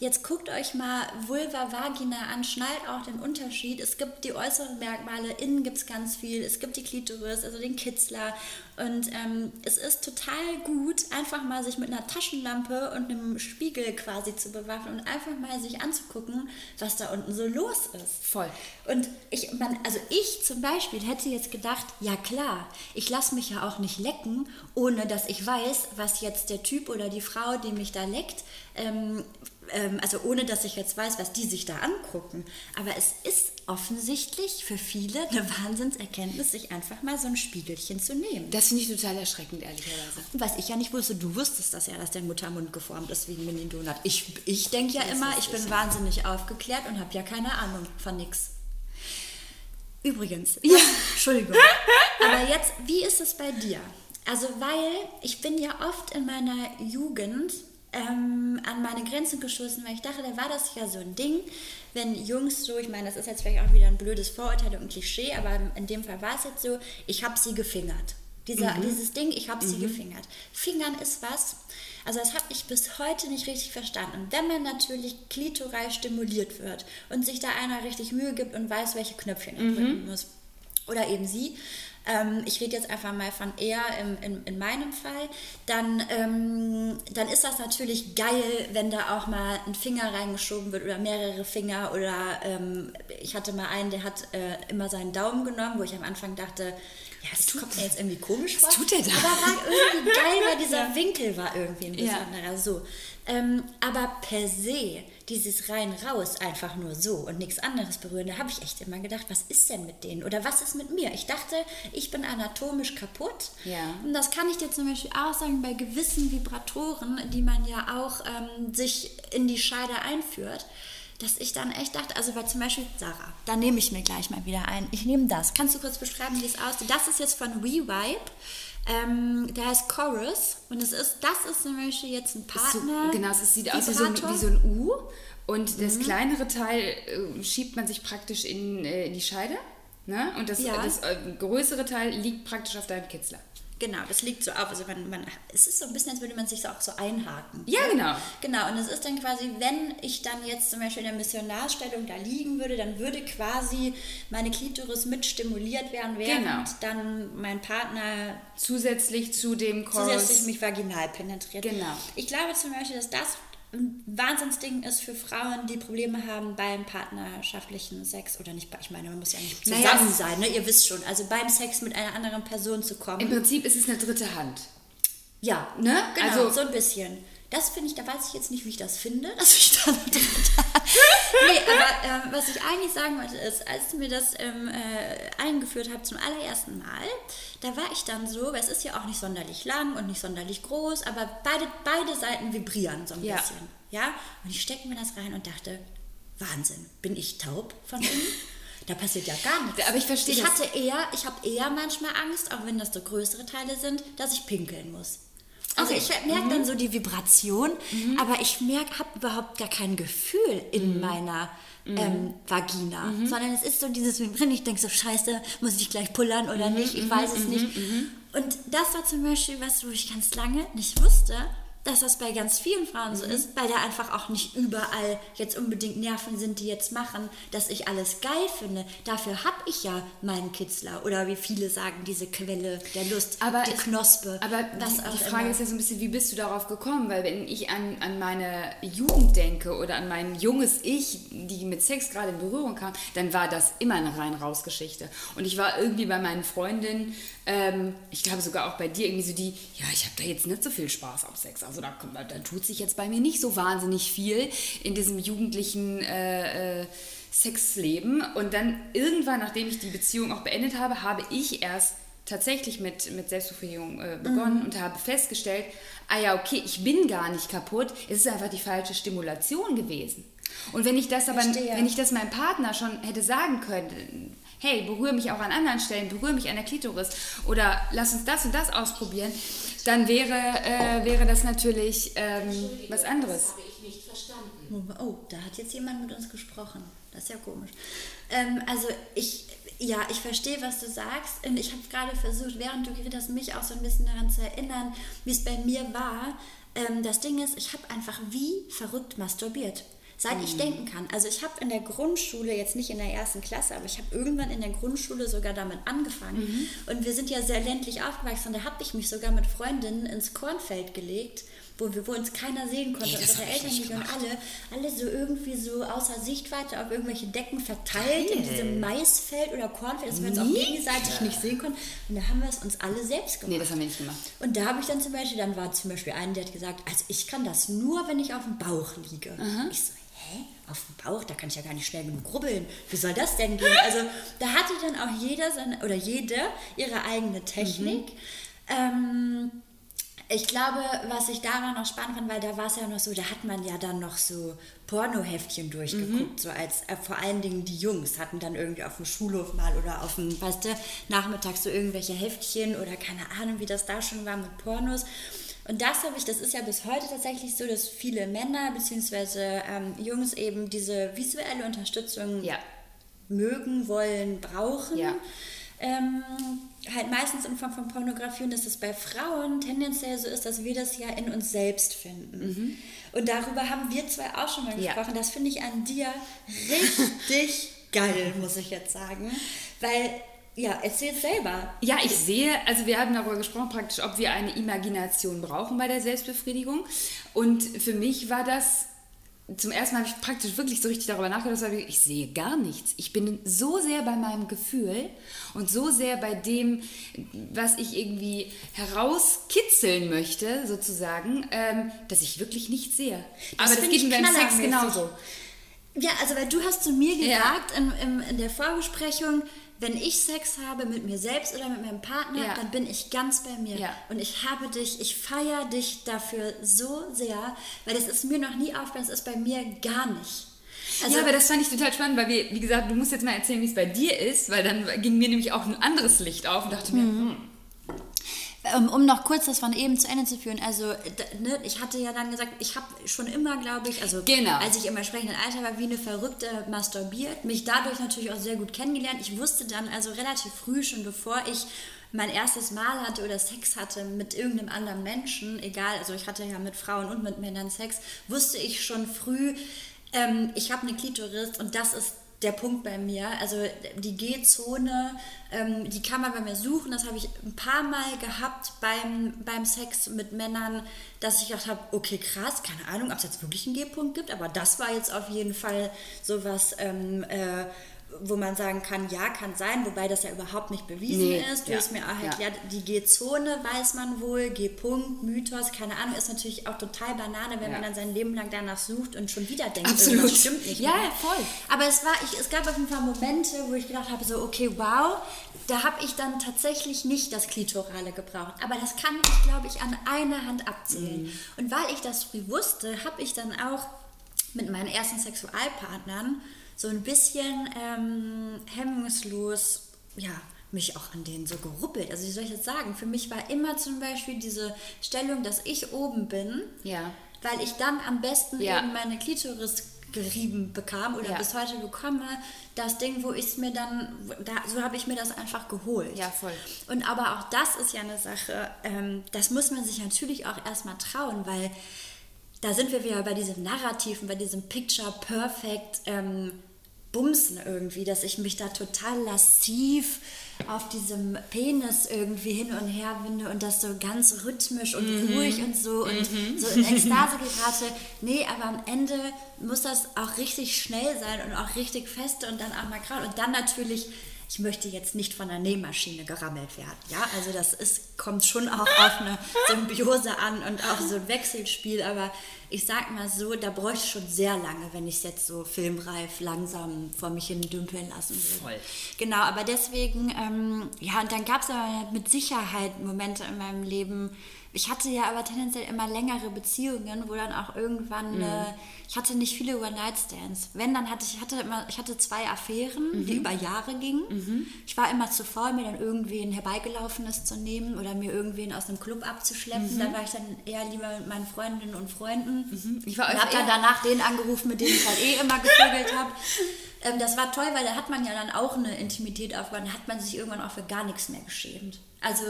jetzt guckt euch mal Vulva, Vagina an, schnallt auch den Unterschied. Es gibt die äußeren Merkmale, innen gibt es ganz viel, es gibt die Klitoris, also den Kitzler. Und ähm, es ist total gut, einfach mal sich mit einer Taschenlampe und einem Spiegel quasi zu bewaffnen und einfach mal sich anzugucken, was da unten so los ist. Voll. Und ich, man, also ich zum Beispiel hätte jetzt gedacht, ja klar, ich lasse mich ja auch nicht lecken, ohne dass ich weiß, was jetzt der Typ oder die Frau, die mich da leckt, ähm, ähm, also ohne dass ich jetzt weiß, was die sich da angucken. Aber es ist offensichtlich für viele eine Wahnsinnserkenntnis, sich einfach mal so ein Spiegelchen zu nehmen. Das finde ich total erschreckend, ehrlicherweise. Was ich ja nicht wusste, du wusstest das ja, dass der Muttermund geformt ist wie ein Mini-Donut. Ich, ich denke ja immer, ich bin wahnsinnig aufgeklärt und habe ja keine Ahnung von nix. Übrigens, ja. Entschuldigung. Aber jetzt, wie ist es bei dir? Also, weil ich bin ja oft in meiner Jugend ähm, an meine Grenzen gestoßen, weil ich dachte, da war das ja so ein Ding, wenn Jungs so, ich meine, das ist jetzt vielleicht auch wieder ein blödes Vorurteil und Klischee, aber in dem Fall war es jetzt so, ich habe sie gefingert. Dieser, Dieses Ding, ich habe sie gefingert. Fingern ist was, also das habe ich bis heute nicht richtig verstanden. Und wenn man natürlich klitoral stimuliert wird und sich da einer richtig Mühe gibt und weiß, welche Knöpfchen er drücken muss, oder eben sie, ähm, ich rede jetzt einfach mal von er im, in, in meinem Fall, dann, ähm, dann ist das natürlich geil, wenn da auch mal ein Finger reingeschoben wird oder mehrere Finger oder ähm, ich hatte mal einen, der hat äh, immer seinen Daumen genommen, wo ich am Anfang dachte, ja, das kommt mir jetzt irgendwie komisch vor. tut der da? Aber war irgendwie geil, weil dieser Winkel war irgendwie ein Ja. besonderer. So. Ähm, aber per se, dieses rein raus, einfach nur so und nichts anderes berühren, da habe ich echt immer gedacht, was ist denn mit denen? Oder was ist mit mir? Ich dachte, ich bin anatomisch kaputt. Ja. Und das kann ich dir zum Beispiel auch sagen bei gewissen Vibratoren, die man ja auch ähm, sich in die Scheide einführt. Dass ich dann echt dachte, also weil zum Beispiel Sarah, da nehme ich mir gleich mal wieder ein. Ich nehme das. Kannst du kurz beschreiben, wie es aussieht? Das ist jetzt von WeVibe. Ähm, der heißt Chorus und es ist, das ist zum Beispiel jetzt ein So, Partner. genau, es sieht aus wie so, ein, wie so ein U. Und das kleinere Teil äh, schiebt man sich praktisch in, äh, in die Scheide. Ne? Und das, Ja. das äh, größere Teil liegt praktisch auf deinem Kitzler. Genau, das liegt so auf. Also man, man, es ist so ein bisschen, als würde man sich so auch so einhaken. Ja, genau. Genau, und es ist dann quasi, wenn ich dann jetzt zum Beispiel in der Missionarstellung da liegen würde, dann würde quasi meine Klitoris mit stimuliert werden, während Genau. dann mein Partner Zusätzlich zu dem Chorus. zusätzlich mich vaginal penetriert. Genau. Ich glaube zum Beispiel, dass das ein Wahnsinnsding ist für Frauen, die Probleme haben beim partnerschaftlichen Sex oder nicht, ich meine, man muss ja nicht Naja, zusammen es- sein, ne? ihr wisst schon, also beim Sex mit einer anderen Person zu kommen. Im Prinzip ist es eine dritte Hand. Ja, Ne? Genau, Also- so ein bisschen. Das finde ich, da weiß ich jetzt nicht, wie ich das finde, dass ich da Nee, aber ähm, was ich eigentlich sagen wollte, ist, als du mir das ähm, äh, eingeführt habt zum allerersten Mal, da war ich dann so, weil es ist ja auch nicht sonderlich lang und nicht sonderlich groß, aber beide, beide Seiten vibrieren so ein Ja. bisschen. Ja? Und ich stecke mir das rein und dachte, Wahnsinn, bin ich taub von innen? Da passiert ja gar nichts. Aber ich verstehe Ich das. hatte eher, ich habe eher manchmal Angst, auch wenn das so größere Teile sind, dass ich pinkeln muss. Also Okay. ich merke dann so die Vibration, aber ich merke, habe überhaupt gar kein Gefühl in meiner ähm, Vagina, sondern es ist so dieses Vibrieren. Ich denke so, scheiße, muss ich gleich pullern oder nicht? Ich weiß es nicht. Und das war zum Beispiel was, wo ich ganz lange nicht wusste, dass das bei ganz vielen Frauen Mhm. so ist, weil da einfach auch nicht überall jetzt unbedingt Nerven sind, die jetzt machen, dass ich alles geil finde. Dafür habe ich ja meinen Kitzler oder wie viele sagen, diese Quelle der Lust, Aber die Knospe. Aber was die, die Frage immer. ist ja so ein bisschen, wie bist du darauf gekommen? Weil wenn ich an, an meine Jugend denke oder an mein junges Ich, die mit Sex gerade in Berührung kam, dann war das immer eine rein-raus-Geschichte. Und ich war irgendwie bei meinen Freundinnen, ähm, ich glaube sogar auch bei dir, irgendwie so die, ja, ich habe da jetzt nicht so viel Spaß am Sex. Also da, kommt- da tut sich jetzt bei mir nicht so wahnsinnig viel in diesem jugendlichen äh, äh, Sexleben. Und dann irgendwann, nachdem ich die Beziehung auch beendet habe, habe ich erst tatsächlich mit, mit Selbstbefriedigung äh, begonnen Mhm. und habe festgestellt, ah ja, okay, ich bin gar nicht kaputt, es ist einfach die falsche Stimulation gewesen. Und wenn ich das aber, Verstehe. wenn ich das meinem Partner schon hätte sagen können, hey, berühre mich auch an anderen Stellen, berühre mich an der Klitoris oder lass uns das und das ausprobieren, dann wäre, äh, wäre das natürlich ähm, was anderes. habe ich nicht verstanden. Oh, da hat jetzt jemand mit uns gesprochen. Das ist ja komisch. Ähm, also ich, ja, ich verstehe, was du sagst. Und ich habe gerade versucht, während du geredet hast, mich auch so ein bisschen daran zu erinnern, wie es bei mir war. Ähm, das Ding ist, ich habe einfach wie verrückt masturbiert. Seit ich denken kann. Also ich habe in der Grundschule, jetzt nicht in der ersten Klasse, aber ich habe irgendwann in der Grundschule sogar damit angefangen. Und wir sind ja sehr ländlich aufgewachsen. Und da habe ich mich sogar mit Freundinnen ins Kornfeld gelegt, wo, wir, wo uns keiner sehen konnte. Nee, unsere Eltern nicht und alle, alle so irgendwie so außer Sichtweite auf irgendwelche Decken verteilt in diesem Maisfeld oder Kornfeld, dass wir uns auch gegenseitig nicht sehen konnten. Und da haben wir es uns alle selbst gemacht. Nee, das haben wir nicht gemacht. Und da habe ich dann zum Beispiel, dann war zum Beispiel ein, der hat gesagt, also ich kann das nur, wenn ich auf dem Bauch liege. Ich so, hä? Auf dem Bauch? Da kann ich ja gar nicht schnell genug rubbeln. Wie soll das denn gehen? Also da hatte dann auch jeder seine, oder jede ihre eigene Technik. Ähm, ich glaube, was ich daran noch spannend fand, weil da war es ja noch so, da hat man ja dann noch so Pornoheftchen durchgeguckt, so als äh, vor allen Dingen die Jungs hatten dann irgendwie auf dem Schulhof mal oder auf dem, weißt du, nachmittags so irgendwelche Heftchen oder keine Ahnung, wie das da schon war mit Pornos. Und das habe ich, das ist ja bis heute tatsächlich so, dass viele Männer bzw. Ähm, Jungs eben diese visuelle Unterstützung Ja. mögen, wollen, brauchen. Ja. Ähm, halt meistens in Form von Pornografie und dass es bei Frauen tendenziell so ist, dass wir das ja in uns selbst finden. Und darüber haben wir zwei auch schon mal Mhm. Ja. gesprochen. Das finde ich an dir richtig geil, muss ich jetzt sagen. Weil, ja, erzähl selber. Ja, ich sehe, also wir haben darüber gesprochen, praktisch, ob wir eine Imagination brauchen bei der Selbstbefriedigung. Und für mich war das, zum ersten Mal habe ich praktisch wirklich so richtig darüber nachgedacht, ich, ich sehe gar nichts. Ich bin so sehr bei meinem Gefühl und so sehr bei dem, was ich irgendwie herauskitzeln möchte, sozusagen, ähm, dass ich wirklich nichts sehe. Das Aber das geht mir beim Sex genauso. Ja, also weil du hast zu mir Ja. gesagt im, im, in der Vorbesprechung, wenn ich Sex habe mit mir selbst oder mit meinem Partner, Ja. dann bin ich ganz bei mir. Ja. Und ich habe dich, ich feiere dich dafür so sehr, weil das ist mir noch nie aufgefallen, das ist bei mir gar nicht. Also, ja, aber das fand ich total spannend, weil wir, wie gesagt, du musst jetzt mal erzählen, wie es bei dir ist, weil dann ging mir nämlich auch ein anderes Licht auf und dachte mir, hm, Um, um noch kurz das von eben zu Ende zu führen, also ne, ich hatte ja dann gesagt, ich habe schon immer, glaube ich, also Genau. als ich im entsprechenden Alter war, wie eine Verrückte masturbiert, mich dadurch natürlich auch sehr gut kennengelernt. Ich wusste dann also relativ früh, schon bevor ich mein erstes Mal hatte oder Sex hatte mit irgendeinem anderen Menschen, egal, also ich hatte ja mit Frauen und mit Männern Sex, wusste ich schon früh, ähm, ich habe eine Klitoris und das ist der Punkt bei mir. Also die G-Zone, ähm, die kann man bei mir suchen. Das habe ich ein paar Mal gehabt beim, beim Sex mit Männern, dass ich gedacht habe, okay, krass, keine Ahnung, ob es jetzt wirklich einen G-Punkt gibt, aber das war jetzt auf jeden Fall sowas, ähm, äh, wo man sagen kann, ja, kann sein, wobei das ja überhaupt nicht bewiesen Nee, ist. Du ja, hast mir auch ja. erklärt, die G-Zone weiß man wohl, G-Punkt, Mythos, keine Ahnung, ist natürlich auch total Banane, wenn Ja. man dann sein Leben lang danach sucht und schon wieder denkt, Absolut. irgendwas stimmt nicht Ja, mehr. ja, voll. Aber es war, ich, es gab auf jeden Fall Momente, wo ich gedacht habe, so, okay, wow, da habe ich dann tatsächlich nicht das Klitorale gebraucht. Aber das kann ich, glaube ich, an einer Hand abzählen. Mhm. Und weil ich das früh wusste, habe ich dann auch mit meinen ersten Sexualpartnern so ein bisschen ähm, hemmungslos, ja, mich auch an denen so geruppelt. Also wie soll ich das sagen? Für mich war immer zum Beispiel diese Stellung, dass ich oben bin, Ja. weil ich dann am besten Ja. eben meine Klitoris gerieben bekam oder Ja. bis heute bekomme, das Ding, wo ich es mir dann, da, so habe ich mir das einfach geholt. Ja, voll. Und aber auch das ist ja eine Sache, ähm, das muss man sich natürlich auch erstmal trauen, weil da sind wir wieder bei diesem Narrativen, bei diesem Picture Perfect ähm, Bumsen irgendwie, dass ich mich da total lassiv auf diesem Penis irgendwie hin und her winde und das so ganz rhythmisch und ruhig und so und so in Ekstase gerate. Nee, aber am Ende muss das auch richtig schnell sein und auch richtig feste und dann auch mal gerade. Und dann natürlich ich möchte jetzt nicht von einer Nähmaschine gerammelt werden. Ja, also das ist, kommt schon auch auf eine Symbiose an und auf so ein Wechselspiel, aber ich sag mal so, da bräuchte ich schon sehr lange, wenn ich es jetzt so filmreif langsam vor mich hin dümpeln lassen würde. Voll. Genau, aber deswegen, ähm, ja, und dann gab es aber mit Sicherheit Momente in meinem Leben. Ich hatte ja aber tendenziell immer längere Beziehungen, wo dann auch irgendwann, äh, ich hatte nicht viele One-Night-Stands. Wenn, dann hatte ich, hatte immer, ich hatte zwei Affären, die über Jahre gingen. Ich war immer zu faul, mir dann irgendwen herbeigelaufenes zu nehmen oder mir irgendwen aus einem Club abzuschleppen. Da war ich dann eher lieber mit meinen Freundinnen und Freunden. Ich war und habe dann danach den angerufen, mit dem ich halt eh immer gevögelt habe. Ähm, das war toll, weil da hat man ja dann auch eine Intimität aufgebaut. Da hat man sich irgendwann auch für gar nichts mehr geschämt. Also,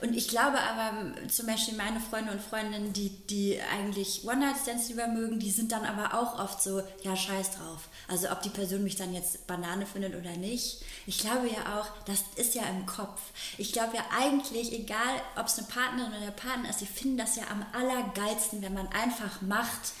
und ich glaube aber, zum Beispiel meine Freunde und Freundinnen, die, die eigentlich One-Night-Stands lieber mögen, die sind dann aber auch oft so, ja, scheiß drauf. Also, ob die Person mich dann jetzt Banane findet oder nicht. Ich glaube ja auch, das ist ja im Kopf. Ich glaube ja eigentlich, egal ob es eine Partnerin oder der Partner ist, die finden das ja am allergeilsten, wenn man einfach macht,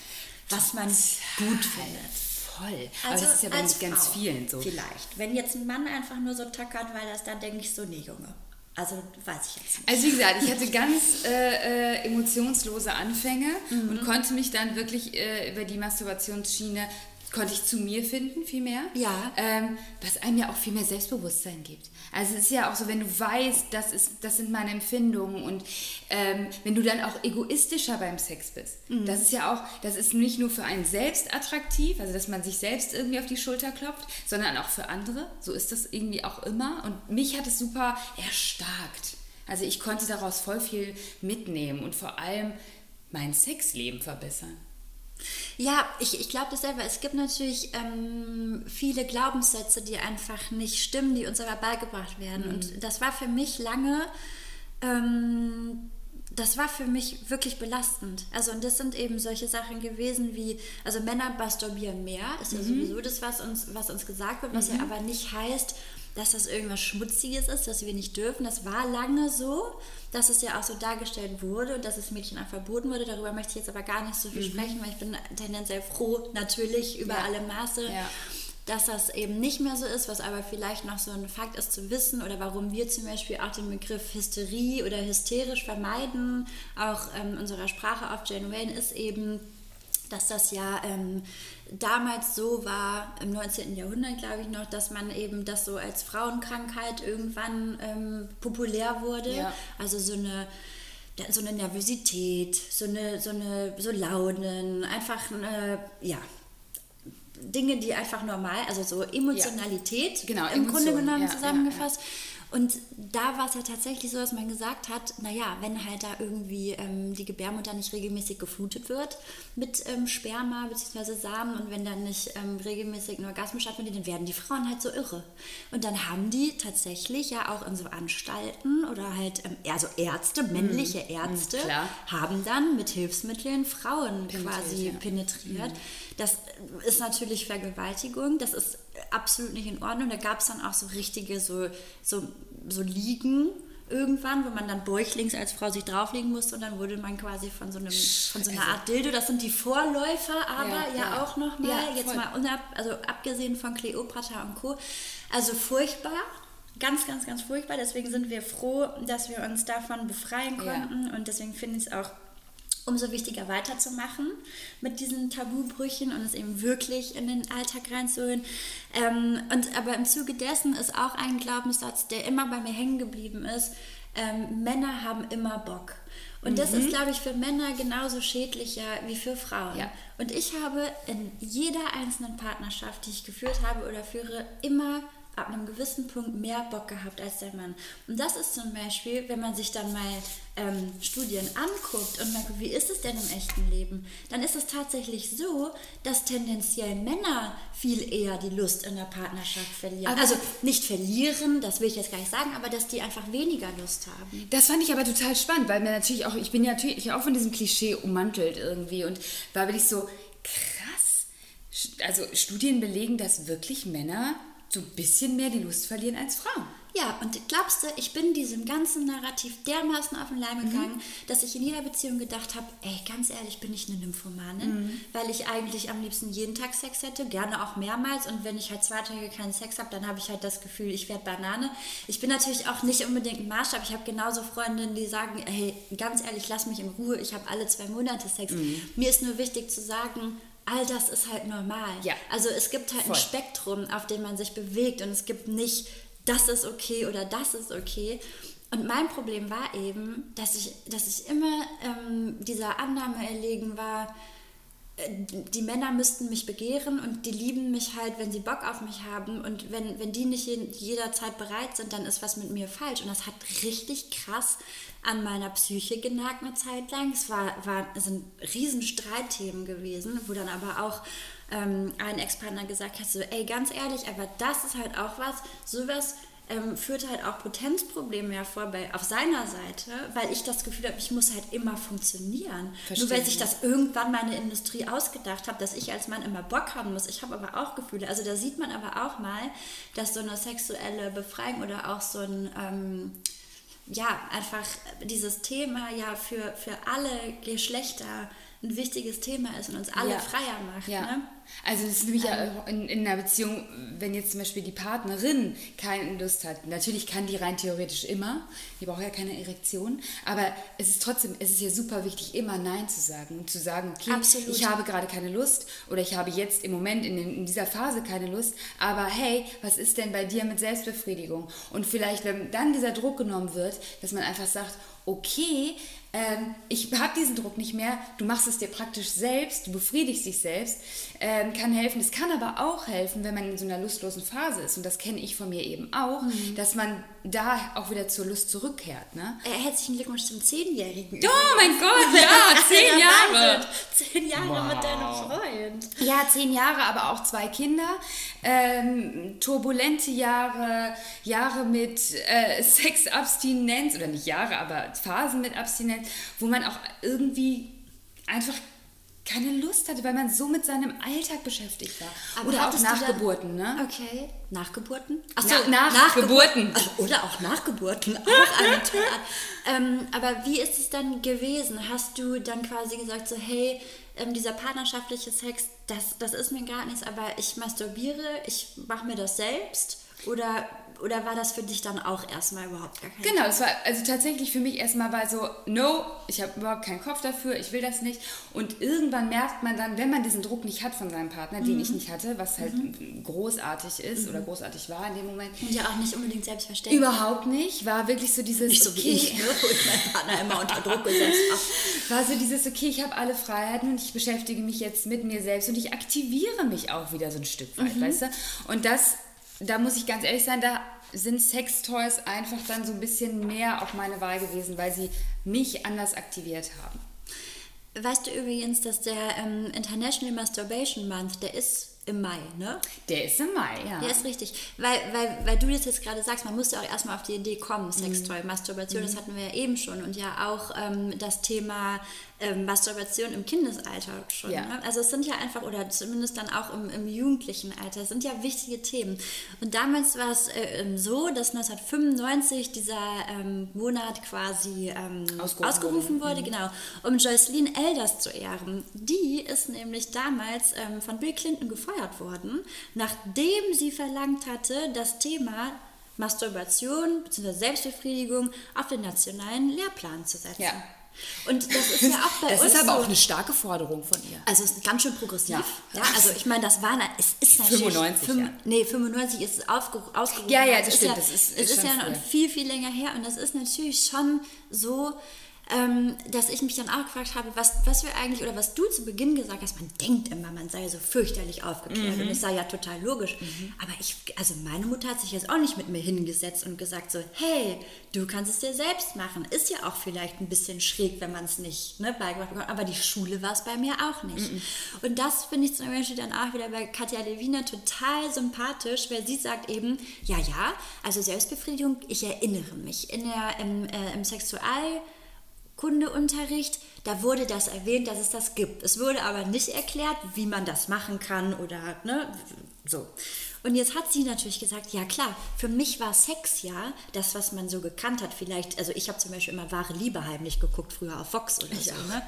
was man gut findet. Voll. Aber das ist ja bei ganz Frau vielen so. Vielleicht. Wenn jetzt ein Mann einfach nur so tackert, weil das, dann denke ich so, nee, Junge. Also weiß ich jetzt nicht. Also wie gesagt, ich hatte ganz äh, äh, emotionslose Anfänge Mhm. und konnte mich dann wirklich äh, über die Masturbationsschiene konnte ich zu mir finden, viel mehr. Ja. Ähm, was einem ja auch viel mehr Selbstbewusstsein gibt. Also es ist ja auch so, wenn du weißt, das, ist, das sind meine Empfindungen und ähm, wenn du dann auch egoistischer beim Sex bist. Das ist ja auch, das ist nicht nur für einen selbst attraktiv, also dass man sich selbst irgendwie auf die Schulter klopft, sondern auch für andere. So ist das irgendwie auch immer. Und mich hat es super erstarkt. Also ich konnte daraus voll viel mitnehmen und vor allem mein Sexleben verbessern. Ja, ich, ich glaube das selber. Es gibt natürlich ähm, viele Glaubenssätze, die einfach nicht stimmen, die uns aber beigebracht werden. Mhm. Und das war für mich lange, ähm, das war für mich wirklich belastend. Also und das sind eben solche Sachen gewesen wie, also Männer masturbieren mehr, ist Mhm. ja sowieso das, was uns, was uns gesagt wird, was ja aber nicht heißt, dass das irgendwas Schmutziges ist, dass wir nicht dürfen. Das war lange so, dass es ja auch so dargestellt wurde und dass es Mädchen auch verboten wurde. Darüber möchte ich jetzt aber gar nicht so viel sprechen, weil ich bin tendenziell froh, natürlich über Mhm. Ja. alle Maße, Ja. dass das eben nicht mehr so ist, was aber vielleicht noch so ein Fakt ist zu wissen oder warum wir zum Beispiel auch den Begriff Hysterie oder hysterisch vermeiden, auch ähm, unserer Sprache auf Jane Wayne, ist eben, dass das ja ähm, damals so war, im 19. Jahrhundert glaube ich noch, dass man eben das so als Frauenkrankheit irgendwann ähm, populär wurde. Ja. Also so eine so eine Nervosität, so eine, so eine, so Launen, einfach eine, ja, Dinge, die einfach normal, also so Emotionalität Genau, im Grunde Emotionen, genommen ja, zusammengefasst. Und da war es ja tatsächlich so, dass man gesagt hat, naja, wenn halt da irgendwie ähm, die Gebärmutter nicht regelmäßig geflutet wird mit ähm, Sperma bzw. Samen und wenn dann nicht ähm, regelmäßig ein Orgasmus stattfindet, dann werden die Frauen halt so irre. Und dann haben die tatsächlich ja auch in so Anstalten oder halt, also Ärzte, männliche Ärzte, klar. haben dann mit Hilfsmitteln Frauen Penetriert, quasi ja. penetriert. Das ist natürlich Vergewaltigung, das ist absolut nicht in Ordnung. Da gab es dann auch so richtige so, so, so Liegen irgendwann, wo man dann bäuchlings als Frau sich drauflegen musste und dann wurde man quasi von so, einem, von so einer Art Dildo, das sind die Vorläufer, aber Ja, ja, ja. auch nochmal, Ja, jetzt mal unab, also abgesehen von Cleopatra und Co. Also furchtbar. Ganz, ganz, ganz furchtbar. Deswegen sind wir froh, dass wir uns davon befreien Ja. konnten. Und deswegen finde ich es auch umso wichtiger weiterzumachen mit diesen Tabubrüchen und es eben wirklich in den Alltag reinzuholen. Ähm, und aber im Zuge dessen ist auch ein Glaubenssatz, der immer bei mir hängen geblieben ist. Ähm, Männer haben immer Bock. Und das ist, glaube ich, für Männer genauso schädlicher wie für Frauen. Ja. Und ich habe in jeder einzelnen Partnerschaft, die ich geführt habe oder führe, immer ab einem gewissen Punkt mehr Bock gehabt als der Mann. Und das ist zum Beispiel, wenn man sich dann mal ähm, Studien anguckt und man guckt, wie ist es denn im echten Leben, dann ist es tatsächlich so, dass tendenziell Männer viel eher die Lust in der Partnerschaft verlieren. Aber- also nicht verlieren, das will ich jetzt gar nicht sagen, aber dass die einfach weniger Lust haben. Das fand ich aber total spannend, weil mir natürlich auch, ich bin ja natürlich auch von diesem Klischee ummantelt irgendwie und war wirklich so krass. Also Studien belegen, dass wirklich Männer so ein bisschen mehr die Lust verlieren als Frauen. Ja, und glaubst du, ich bin diesem ganzen Narrativ dermaßen auf den Leim Mhm. gegangen, dass ich in jeder Beziehung gedacht habe, ey, ganz ehrlich, bin ich eine Nymphomanin, Mhm. weil ich eigentlich am liebsten jeden Tag Sex hätte, gerne auch mehrmals und wenn ich halt zwei Tage keinen Sex habe, dann habe ich halt das Gefühl, ich werde Banane. Ich bin natürlich auch nicht unbedingt ein Maßstab, ich habe genauso Freundinnen, die sagen, hey, ganz ehrlich, lass mich in Ruhe, ich habe alle zwei Monate Sex. Mhm. Mir ist nur wichtig zu sagen, all das ist halt normal. Ja. Also es gibt halt Voll. ein Spektrum, auf dem man sich bewegt und es gibt nicht, das ist okay oder das ist okay. Und mein Problem war eben, dass ich, dass ich immer ähm, dieser Annahme erlegen war, äh, die Männer müssten mich begehren und die lieben mich halt, wenn sie Bock auf mich haben. Und wenn, wenn die nicht je- jederzeit bereit sind, dann ist was mit mir falsch. Und das hat richtig krass an meiner Psyche genagt eine Zeit lang. Es war, war, sind riesen Streitthemen gewesen, wo dann aber auch ähm, ein Ex-Partner gesagt hat, so, ey, ganz ehrlich, aber das ist halt auch was, sowas ähm, führt halt auch Potenzprobleme hervor bei, auf seiner Seite, weil ich das Gefühl habe, ich muss halt immer funktionieren. Verstehe, Nur weil sich das irgendwann meine Industrie ausgedacht hat, dass ich als Mann immer Bock haben muss. Ich habe aber auch Gefühle. Also da sieht man aber auch mal, dass so eine sexuelle Befreiung oder auch so ein, ähm, ja, einfach dieses Thema ja für, für alle Geschlechter ein wichtiges Thema ist und uns alle Ja. freier macht. Ja. Ne? Also das ist nämlich ja auch in, in einer Beziehung, wenn jetzt zum Beispiel die Partnerin keine Lust hat, natürlich kann die rein theoretisch immer, die braucht ja keine Erektion, aber es ist trotzdem, es ist ja super wichtig, immer Nein zu sagen und zu sagen, okay, Absolut. ich habe gerade keine Lust oder ich habe jetzt im Moment in, den, in dieser Phase keine Lust, aber hey, was ist denn bei dir mit Selbstbefriedigung? Und vielleicht, wenn dann dieser Druck genommen wird, dass man einfach sagt, okay, ähm, ich habe diesen Druck nicht mehr, du machst es dir praktisch selbst, du befriedigst dich selbst, ähm, kann helfen. Es kann aber auch helfen, wenn man in so einer lustlosen Phase ist, und das kenne ich von mir eben auch, Mhm. dass man da auch wieder zur Lust zurückkehrt. Ne? Äh, Herzlichen Glückwunsch zum Zehnjährigen. Oh mein Gott, ja, zehn Jahre. Zehn Jahre mit deinem Freund. Ja, zehn Jahre, aber auch zwei Kinder. Ähm, turbulente Jahre, Jahre mit äh, Sexabstinenz, oder nicht Jahre, aber Phasen mit Abstinenz, wo man auch irgendwie einfach keine Lust hatte, weil man so mit seinem Alltag beschäftigt war. Aber oder auch Nachgeburten, ne? Okay. Nachgeburten? Ach Na- Nachgeburten. Ach, Oder auch Nachgeburten. Auch eine tolle Art. Ähm, aber wie ist es dann gewesen? Hast du dann quasi gesagt, so, hey, ähm, dieser partnerschaftliche Sex, das, das ist mir gar nichts, aber ich masturbiere, ich mache mir das selbst? Oder, oder war das für dich dann auch erstmal überhaupt gar kein Genau, es war also tatsächlich für mich erstmal war so, no, ich habe überhaupt keinen Kopf dafür, ich will das nicht. Und irgendwann merkt man dann, wenn man diesen Druck nicht hat von seinem Partner, den ich nicht hatte, was halt großartig ist oder großartig war in dem Moment, Und ja auch nicht unbedingt selbstverständlich. überhaupt nicht, war wirklich so dieses, Nicht so wie okay, ich, ne? wo ich meinen Partner immer unter Druck gesetzt habe. war so dieses, okay, ich habe alle Freiheiten und ich beschäftige mich jetzt mit mir selbst und ich aktiviere mich auch wieder so ein Stück weit, Mhm. weißt du? Und das, da muss ich ganz ehrlich sein, da sind Sextoys einfach dann so ein bisschen mehr auf meine Wahl gewesen, weil sie mich anders aktiviert haben. Weißt du übrigens, dass der ähm, International Masturbation Month, der ist im Mai, ne? Der ist im Mai, ja. Ja, ist richtig. Weil, weil, weil du das jetzt gerade sagst, man muss ja auch erstmal auf die Idee kommen, Mhm. Sextoy, Masturbation, das hatten wir ja eben schon. Und ja auch ähm, das Thema ähm, Masturbation im Kindesalter schon. Ja. Ne? Also es sind ja einfach, oder zumindest dann auch im, im jugendlichen Alter, es sind ja wichtige Themen. Und damals war es äh, ähm, so, dass 1995 dieser ähm, Monat quasi ähm, Ausgerufen ausgerufen wurde, genau, um Joycelyn Elders zu ehren. Die ist nämlich damals ähm, von Bill Clinton gefeuert worden, nachdem sie verlangt hatte, das Thema Masturbation bzw. Selbstbefriedigung auf den nationalen Lehrplan zu setzen. Ja. Und das ist ja auch bei Das uns ist aber so. auch eine starke Forderung von ihr. Also es ist ganz schön progressiv. Ja. Ja, also ich meine, das war, es ist natürlich... 95, fünf- ja. Nee, 95 ist es ausgerufen. Ja, ja, worden. das Es stimmt, Ja, das ist- es ist ist ja noch viel, viel länger her und das ist natürlich schon so... ähm, dass ich mich dann auch gefragt habe, was, was wir eigentlich, oder was du zu Beginn gesagt hast, man denkt immer, man sei so fürchterlich aufgeklärt Mhm. und es sei ja total logisch. Aber ich, also meine Mutter hat sich jetzt auch nicht mit mir hingesetzt und gesagt so, hey, du kannst es dir selbst machen. Ist ja auch vielleicht ein bisschen schräg, wenn man es nicht ne, beigebracht bekommt. Aber die Schule war es bei mir auch nicht. Mhm. Und das finde ich zum Beispiel dann auch wieder bei Katja Lewina total sympathisch, weil sie sagt eben, ja, ja, also Selbstbefriedigung, ich erinnere mich. In der, im, äh, im Sexualkundeunterricht, da wurde das erwähnt, dass es das gibt. Es wurde aber nicht erklärt, wie man das machen kann oder ne, so. Und jetzt hat sie natürlich gesagt, ja klar, für mich war Sex ja das, was man so gekannt hat. Vielleicht, also ich habe zum Beispiel immer wahre Liebe heimlich geguckt, früher auf Vox oder so. Ne?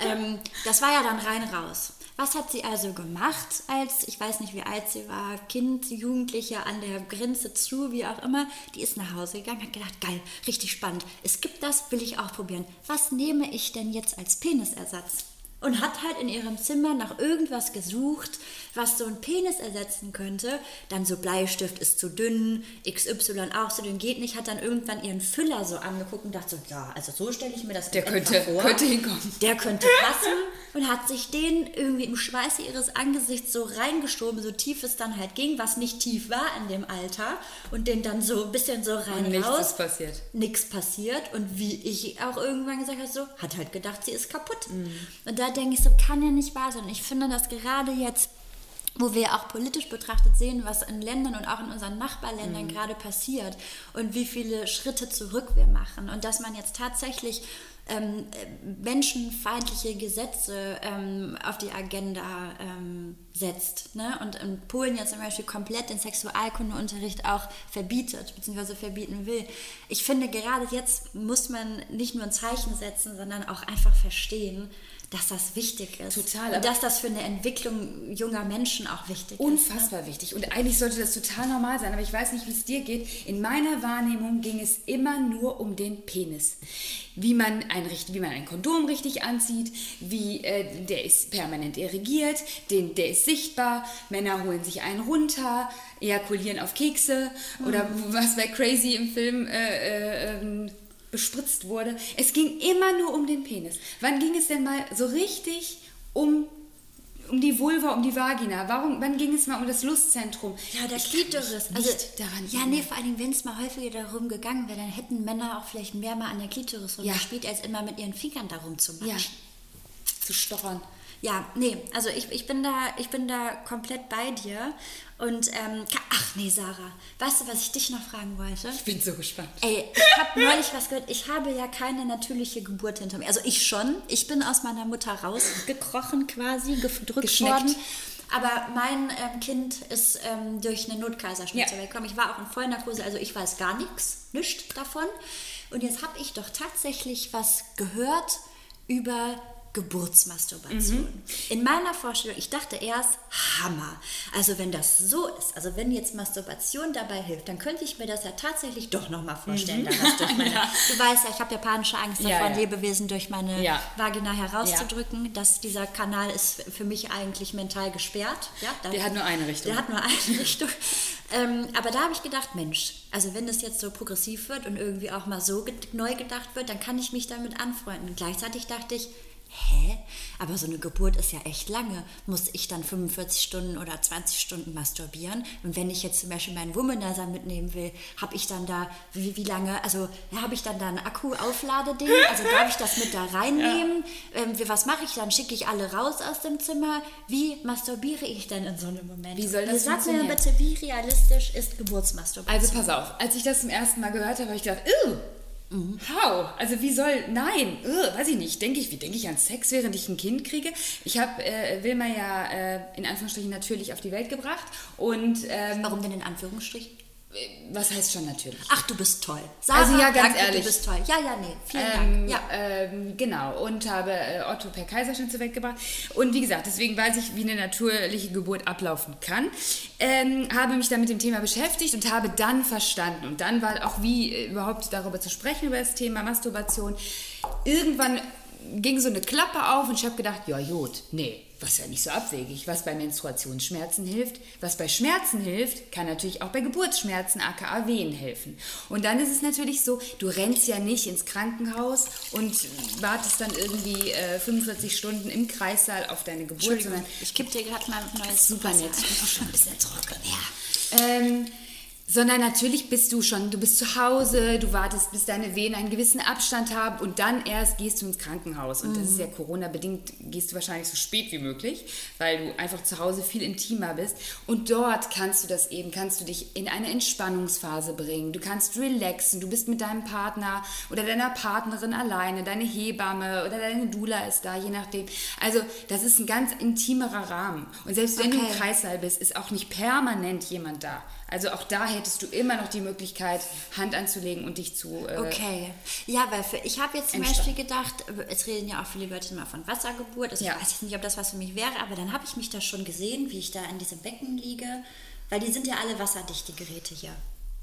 ähm, das war ja dann rein raus. Was hat sie also gemacht, als, ich weiß nicht, wie alt sie war, Kind, Jugendliche an der Grenze zu, wie auch immer, die ist nach Hause gegangen, hat gedacht, geil, richtig spannend. Es gibt das, will ich auch probieren. Was nehme ich denn jetzt als Penisersatz? Und hat halt in ihrem Zimmer nach irgendwas gesucht, was so einen Penis ersetzen könnte. Dann so Bleistift ist zu dünn, XY auch zu dünn, geht nicht. Hat dann irgendwann ihren Füller so angeguckt und dachte so, ja, also so stelle ich mir das Der könnte, vor. könnte hinkommen. Der könnte passen und hat sich den irgendwie im Schweiße ihres Angesichts so reingeschoben, so tief es dann halt ging, was nicht tief war in dem Alter und den dann so ein bisschen so rein Und nichts raus. ist passiert. Nichts passiert und wie ich auch irgendwann gesagt habe, so hat halt gedacht, sie ist kaputt. Mhm. Und da denke ich so, kann ja nicht wahr sein. Ich finde, dass gerade jetzt wo wir auch politisch betrachtet sehen, was in Ländern und auch in unseren Nachbarländern gerade passiert und wie viele Schritte zurück wir machen und dass man jetzt tatsächlich ähm, äh, menschenfeindliche Gesetze ähm, auf die Agenda ähm, setzt. Ne? Und in Polen ja zum Beispiel komplett den Sexualkundeunterricht auch verbietet, beziehungsweise verbieten will. Ich finde, gerade jetzt muss man nicht nur ein Zeichen setzen, sondern auch einfach verstehen, dass das wichtig ist. Total, Und dass das für eine Entwicklung junger Menschen auch wichtig ist. Ne? Unfassbar wichtig. Und eigentlich sollte das total normal sein. Aber ich weiß nicht, wie es dir geht. In meiner Wahrnehmung ging es immer nur um den Penis. Wie man ein, wie man ein Kondom richtig anzieht, wie äh, der ist permanent irrigiert, den, der ist sichtbar, Männer holen sich einen runter, ejakulieren auf Kekse oder was bei Crazy im Film äh, äh, ähm, bespritzt wurde. Es ging immer nur um den Penis. Wann ging es denn mal so richtig um um die Vulva, um die Vagina? Warum, wann ging es mal um das Lustzentrum? Ja, der Ich Klitoris. mich Also, nicht daran ja, nee, vor allem, wenn es mal häufiger darum gegangen wäre, dann hätten Männer auch vielleicht mehr mal an der Klitoris Ja. rumgespielt, als immer mit ihren Fingern darum zu Ja, matschen. zu stochern. Ja, nee, also ich, ich, bin da, ich bin da komplett bei dir. Und, ähm, ach nee, Sarah, weißt du, was ich dich noch fragen wollte? Ich bin so gespannt. Ey, ich habe neulich was gehört. Ich habe ja keine natürliche Geburt hinter mir. Also ich schon. Ich bin aus meiner Mutter rausgekrochen quasi, gedrückt Geschneckt. worden. Aber mein ähm, Kind ist ähm, durch eine Notkaiserschnitt Ja. zur Welt gekommen. Ich war auch in Vollnarkose, also ich weiß gar nichts, nichts davon. Und jetzt habe ich doch tatsächlich was gehört über Geburtsmasturbation. Mhm. In meiner Vorstellung, ich dachte erst, Hammer. Also wenn das so ist, also wenn jetzt Masturbation dabei hilft, dann könnte ich mir das ja tatsächlich doch nochmal vorstellen. durch meine, Du weißt ja, ich habe japanische Angst Mhm. Ja, ja. Lebewesen durch meine Ja. Vagina herauszudrücken. Dass dieser Kanal ist für mich eigentlich mental gesperrt. Ja, da- Der hat nur eine Richtung. Der hat nur eine Richtung. Ähm, aber da habe ich gedacht, Mensch, also wenn das jetzt so progressiv wird und irgendwie auch mal so neu gedacht wird, dann kann ich mich damit anfreunden. Und gleichzeitig dachte ich, hä? Aber so eine Geburt ist ja echt lange. Muss ich dann 45 Stunden oder 20 Stunden masturbieren? Und wenn ich jetzt zum Beispiel meinen Womanizer mitnehmen will, habe ich dann da, wie, wie lange, also ja, habe ich dann da ein Akku-Aufladeding? Also darf ich das mit da reinnehmen? Ähm, wie- was mache ich dann? Schicke ich alle raus aus dem Zimmer? Wie masturbiere ich denn in so einem Moment? Wie soll das Sag mir bitte, wie realistisch ist Geburtsmasturbation? Also pass auf, als ich das zum ersten Mal gehört habe, habe ich gedacht, Ew, how? Also wie soll, nein, Ew, weiß ich nicht, denke ich, wie denke ich an Sex, während ich ein Kind kriege? Ich habe äh, Wilma ja äh, in Anführungsstrichen natürlich auf die Welt gebracht und ähm, Warum denn in Anführungsstrichen? Was heißt schon natürlich? Ach, du bist toll. Sarah, Also ja, ganz danke, ehrlich. Du bist toll. Ja, ja, nee. Vielen Ähm, Dank. Ja. ähm, genau, und habe äh, Otto per Kaiserschnitt zur Welt gebracht. Und wie gesagt, deswegen weiß ich, wie eine natürliche Geburt ablaufen kann. Ähm, habe mich dann mit dem Thema beschäftigt und habe dann verstanden. Und dann war auch, wie äh, überhaupt darüber zu sprechen, über das Thema Masturbation. Irgendwann ging so eine Klappe auf und ich habe gedacht, ja, Jod, nee, was ja nicht so abwegig, was bei Menstruationsschmerzen hilft, was bei Schmerzen hilft, kann natürlich auch bei Geburtsschmerzen, aka Wehen helfen. Und dann ist es natürlich so, du rennst ja nicht ins Krankenhaus und wartest dann irgendwie äh, 45 Stunden im Kreissaal auf deine Geburt, sondern ich kipp dir gerade mal ein neues super Wasser. nett, ich bin auch schon ein bisschen trocken, ja. Ähm, sondern natürlich bist du schon, du bist zu Hause, du wartest, bis deine Venen einen gewissen Abstand haben und dann erst gehst du ins Krankenhaus. Und das ist ja Corona-bedingt, gehst du wahrscheinlich so spät wie möglich, weil du einfach zu Hause viel intimer bist. Und dort kannst du das eben, kannst du dich in eine Entspannungsphase bringen. Du kannst relaxen, du bist mit deinem Partner oder deiner Partnerin alleine, deine Hebamme oder deine Dula ist da, je nachdem. Also das ist ein ganz intimerer Rahmen. Und selbst wenn du im Okay. Kreissaal bist, ist auch nicht permanent jemand da. Also auch da hättest du immer noch die Möglichkeit, Hand anzulegen und dich zu. Äh, Okay. Ja, weil für, ich habe jetzt zum. Beispiel gedacht, es reden ja auch viele Leute immer von Wassergeburt. Also Ja. ich weiß jetzt nicht, ob das was für mich wäre, aber dann habe ich mich da schon gesehen, wie ich da in diesem Becken liege. Weil die sind ja alle wasserdicht, die Geräte hier.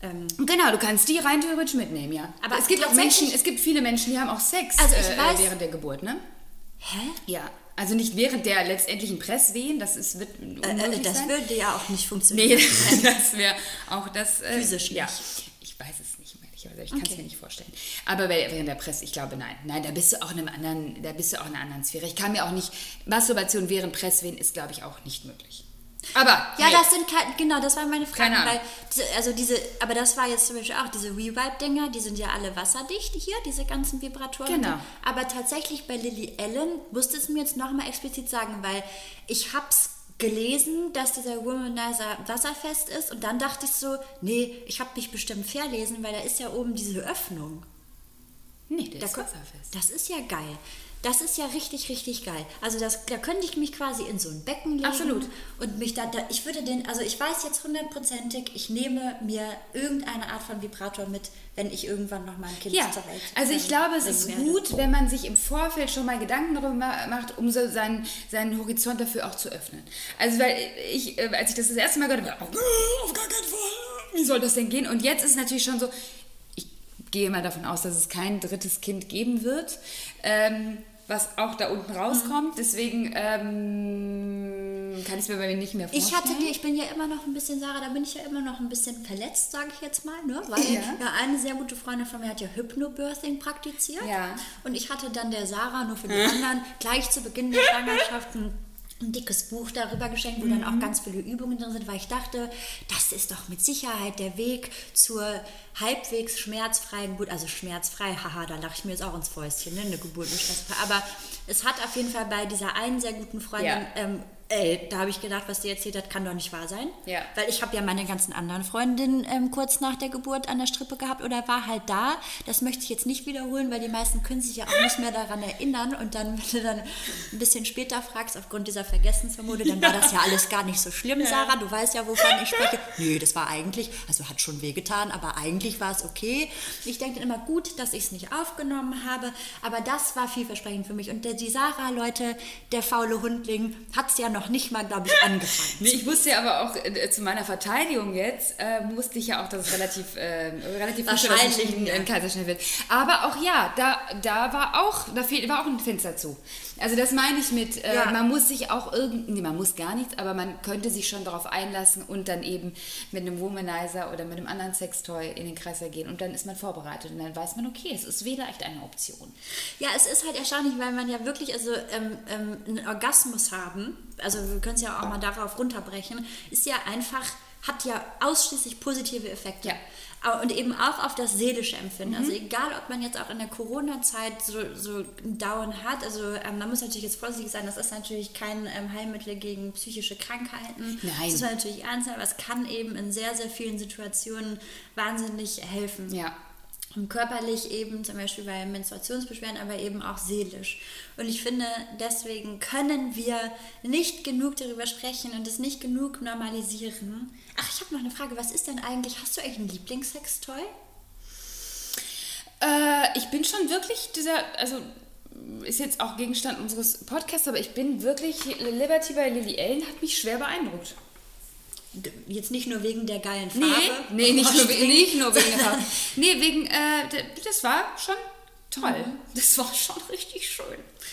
Ähm, Genau, du kannst die rein theoretisch mitnehmen, ja. Aber es gibt auch Menschen, es gibt viele Menschen, die haben auch Sex Also ich äh, weiß- während der Geburt, ne? hä? Ja. Also nicht während der letztendlichen Presswehen, das ist, wird Äh, unmöglich äh, das sein. würde ja auch nicht funktionieren. Nee, das wäre auch das. Äh, Physisch ja. nicht. Ich weiß es nicht, ehrlicherweise. Ich kann es mir nicht vorstellen. Aber während der Presse, ich glaube, nein. Nein, da bist du auch in einem anderen, da bist du auch in einer anderen Sphäre. Ich kann mir auch nicht. Masturbation während Presswehen ist, glaube ich, auch nicht möglich. Aber. Ja, hey, das sind keine, genau, das war meine Frage, Keine Ahnung. weil, diese, also diese, aber das war jetzt zum Beispiel auch diese Revive-Dinger, die sind ja alle wasserdicht hier, diese ganzen Vibratoren. Genau. Aber tatsächlich bei Lily Allen musste es mir jetzt nochmal explizit sagen, weil ich hab's gelesen, dass dieser Womanizer wasserfest ist und dann dachte ich so, nee, ich habe mich bestimmt verlesen, weil da ist ja oben diese Öffnung. Nee, der Da wasserfest. Das ist ja geil. Das ist ja richtig, richtig geil. Also das, da könnte ich mich quasi in so ein Becken legen. Absolut. Und mich da, da, ich würde den, also ich weiß jetzt hundertprozentig, ich nehme mir irgendeine Art von Vibrator mit, wenn ich irgendwann noch mal ein Kind Ja, zur Welt also ich ähm, glaube, es ist werde. gut, wenn man sich im Vorfeld schon mal Gedanken darüber ma- macht, um so seinen, seinen Horizont dafür auch zu öffnen. Also weil ich, äh, als ich das das erste Mal gehört habe, "Oh, auf gar keinen Fall, wie soll das denn gehen? Und jetzt ist es natürlich schon so, gehe mal davon aus, dass es kein drittes Kind geben wird, ähm, was auch da unten rauskommt. Deswegen ähm, kann ich es mir bei mir nicht mehr vorstellen. Ich hatte die, ich bin ja immer noch ein bisschen, Sarah, da bin ich ja immer noch ein bisschen verletzt, sage ich jetzt mal, ne? Weil Ja. ja. eine sehr gute Freundin von mir hat ja Hypnobirthing praktiziert. Ja. Und ich hatte dann der Sarah nur für die anderen gleich zu Beginn der Schwangerschaft ein, ein dickes Buch darüber geschenkt, wo dann auch ganz viele Übungen drin sind, weil ich dachte, das ist doch mit Sicherheit der Weg zur halbwegs schmerzfreien Geburt. Also schmerzfrei, haha, da lache ich mir jetzt auch ins Fäustchen, ne? Eine Geburt nicht schmerzfrei. Aber es hat auf jeden Fall bei dieser einen sehr guten Freundin Ja. ähm, ey, da habe ich gedacht, was die erzählt hat, kann doch nicht wahr sein. Ja. Weil ich habe ja meine ganzen anderen Freundinnen ähm, kurz nach der Geburt an der Strippe gehabt oder war halt da. Das möchte ich jetzt nicht wiederholen, weil die meisten können sich ja auch nicht mehr daran erinnern. Und dann, wenn du dann ein bisschen später fragst, aufgrund dieser Vergessensvermode, dann war das ja alles gar nicht so schlimm, Sarah. Du weißt ja, wovon ich spreche. Nee, das war eigentlich, also hat schon wehgetan, aber eigentlich war es okay. Ich denke dann immer gut, dass ich es nicht aufgenommen habe. Aber das war vielversprechend für mich. Und die Sarah, Leute, der faule Hundling, hat es ja noch nicht mal, glaube ich, angefangen. Nee, ich wusste ja aber auch äh, zu meiner Verteidigung jetzt, äh, wusste ich ja auch, dass es relativ, äh, relativ Wahrscheinlich, ein, ja. Kaiserschnitt wird. Aber auch ja, da, da war auch, da fehl, war auch ein Fenster zu. Also das meine ich mit, äh, Ja. man muss sich auch irgendwie, nee, man muss gar nichts, aber man könnte sich schon darauf einlassen und dann eben mit einem Womanizer oder mit einem anderen Sextoy in den Kreislauf gehen und dann ist man vorbereitet und dann weiß man, okay, es ist vielleicht eine Option. Ja, es ist halt erstaunlich, weil man ja wirklich also ähm, ähm, einen Orgasmus haben, also wir können es ja auch mal darauf runterbrechen, ist ja einfach, hat ja ausschließlich positive Effekte. Ja. Und eben auch auf das seelische Empfinden. Also egal, ob man jetzt auch in der Corona-Zeit so, so einen Down hat, also ähm, man muss natürlich jetzt vorsichtig sein, das ist natürlich kein ähm, Heilmittel gegen psychische Krankheiten. Nein. Das muss man natürlich ernst aber es kann eben in sehr, sehr vielen Situationen wahnsinnig helfen. Ja. Und körperlich eben, zum Beispiel bei Menstruationsbeschwerden, aber eben auch seelisch. Und ich finde, deswegen können wir nicht genug darüber sprechen und es nicht genug normalisieren. Ach, ich habe noch eine Frage. Was ist denn eigentlich, hast du eigentlich ein Lieblingssextoy? Äh, ich bin schon wirklich dieser, also ist jetzt auch Gegenstand unseres Podcasts, aber ich bin wirklich, Liberty bei Lily Ellen hat mich schwer beeindruckt. Jetzt nicht nur wegen der geilen Farbe. Nee, nee nicht, nur, nicht nur wegen der Farbe. Nee, wegen, äh, das war schon toll. Das war schon richtig schön.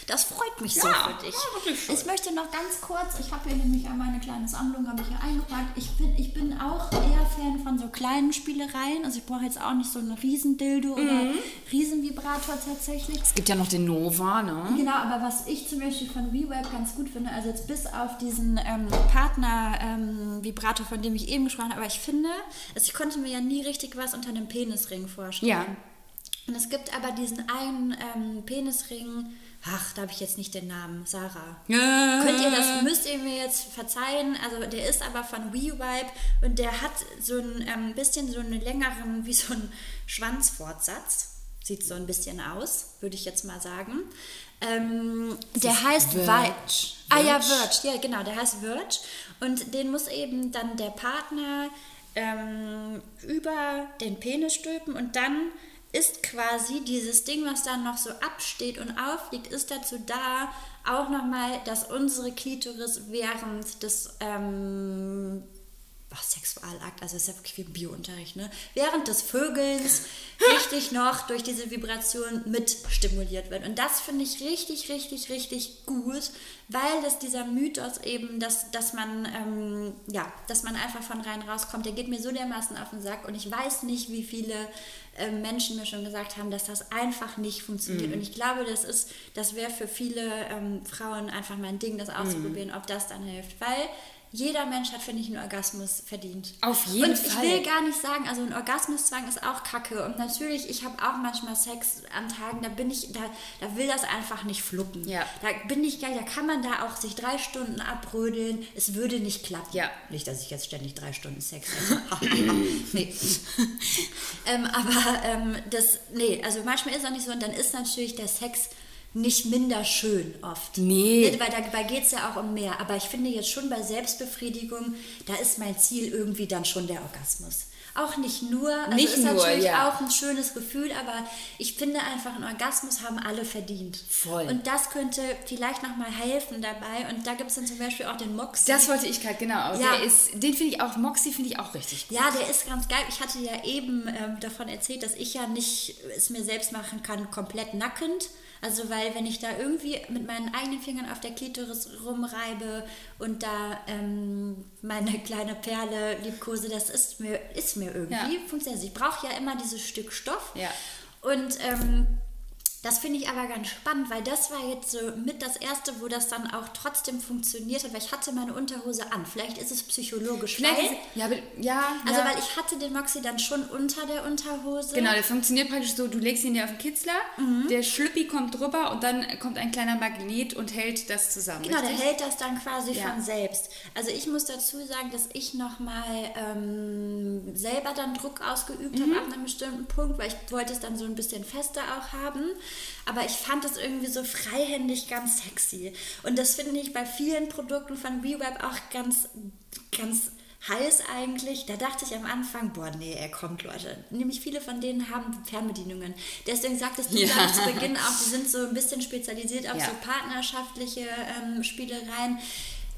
Das freut mich so Ja, für dich. ja, wirklich schön. Ich möchte noch ganz kurz, ich habe hier nämlich einmal eine kleine Sammlung, habe ich hier eingepackt. Ich bin, ich bin auch eher Fan von so kleinen Spielereien. Also ich brauche jetzt auch nicht so einen Riesendildo oder Mhm. Riesenvibrator tatsächlich. Es gibt ja noch den Nova, ne? Genau, aber was ich zum Beispiel von WeWeb ganz gut finde, also jetzt bis auf diesen ähm, Partner-Vibrator, von dem ich eben gesprochen habe, aber ich finde, also ich konnte mir ja nie richtig was unter einem Penisring vorstellen. Ja. Und es gibt aber diesen einen ähm, Penisring, ach, da habe ich jetzt nicht den Namen, Sarah. Ja. Könnt ihr das, müsst ihr mir jetzt verzeihen, also der ist aber von WeVibe und der hat so ein ähm, bisschen so einen längeren, wie so ein Schwanzfortsatz. Sieht so ein bisschen aus, würde ich jetzt mal sagen. Ähm, der heißt Verge. Ah ja. Verge, ja genau, der heißt Verge. Und den muss eben dann der Partner ähm, über den Penis stülpen und dann ist quasi dieses Ding, was dann noch so absteht und aufliegt, ist dazu da, auch nochmal, dass unsere Klitoris während des ähm, ach, Sexualakt, also ist ja wirklich wie im Biounterricht, ne? Während des Vögelns richtig noch durch diese Vibration mit stimuliert wird. Und das finde ich richtig, richtig, richtig gut, weil das dieser Mythos eben, dass, dass man, ähm, ja, dass man einfach von rein rauskommt, der geht mir so dermaßen auf den Sack und ich weiß nicht, wie viele ähm, Menschen mir schon gesagt haben, dass das einfach nicht funktioniert. Und ich glaube, das ist, das wäre für viele ähm, Frauen einfach mal ein Ding, das auszuprobieren, ob das dann hilft. Weil jeder Mensch hat, finde ich, einen Orgasmus verdient. Auf jeden und Fall. ich will gar nicht sagen, also ein Orgasmuszwang ist auch kacke. Und natürlich, ich habe auch manchmal Sex an Tagen, da bin ich, da, da will das einfach nicht fluppen. Ja. Da bin ich geil, da kann man da auch sich drei Stunden abrödeln. Es würde nicht klappen. Ja. Nicht, dass ich jetzt ständig drei Stunden Sex habe. nee. ähm, aber ähm, das, nee, also manchmal ist es auch nicht so und dann ist natürlich der Sex nicht minder schön oft. Nee. Weil dabei geht es ja auch um mehr. Aber ich finde jetzt schon bei Selbstbefriedigung, da ist mein Ziel irgendwie dann schon der Orgasmus. Auch nicht nur, also Nicht ist nur, natürlich ja. auch ein schönes Gefühl, aber ich finde einfach, einen Orgasmus haben alle verdient. Voll. Und das könnte vielleicht nochmal helfen dabei. Und da gibt es dann zum Beispiel auch den Moxie. Das wollte ich gerade, genau. Ja. Ist, den finde ich auch, Moxie finde ich auch richtig gut. Ja, der ist ganz geil. Ich hatte ja eben ähm, davon erzählt, dass ich ja nicht es mir selbst machen kann, komplett nackend. Also weil wenn ich da irgendwie mit meinen eigenen Fingern auf der Klitoris rumreibe und da ähm, meine kleine Perle liebkose, das ist mir, ist mir irgendwie, Ja. funktioniert. Ich brauche ja immer dieses Stück Stoff. Ja. Und ähm, das finde ich aber ganz spannend, weil das war jetzt so mit das erste, wo das dann auch trotzdem funktioniert hat, weil ich hatte meine Unterhose an. Vielleicht ist es psychologisch. Vielleicht weil, ist, ja, ja, also ja. weil ich hatte den Moxie dann schon unter der Unterhose. Genau, der funktioniert praktisch so, du legst ihn dir auf den Kitzler, Mhm. der Schlüppi kommt drüber und dann kommt ein kleiner Magnet und hält das zusammen. Genau, der richtig? hält das dann quasi Ja. von selbst. Also ich muss dazu sagen, dass ich nochmal ähm, selber dann Druck ausgeübt Mhm. habe ab einem bestimmten Punkt, weil ich wollte es dann so ein bisschen fester auch haben. Aber ich fand das irgendwie so freihändig ganz sexy. Und das finde ich bei vielen Produkten von WeWeb auch ganz, ganz heiß eigentlich. Da dachte ich am Anfang, boah, nee, er kommt, Leute. Nämlich viele von denen haben Fernbedienungen. Deswegen sagtest du, Ja. zu Beginn auch, die sind so ein bisschen spezialisiert auf Ja. so partnerschaftliche ähm, Spielereien.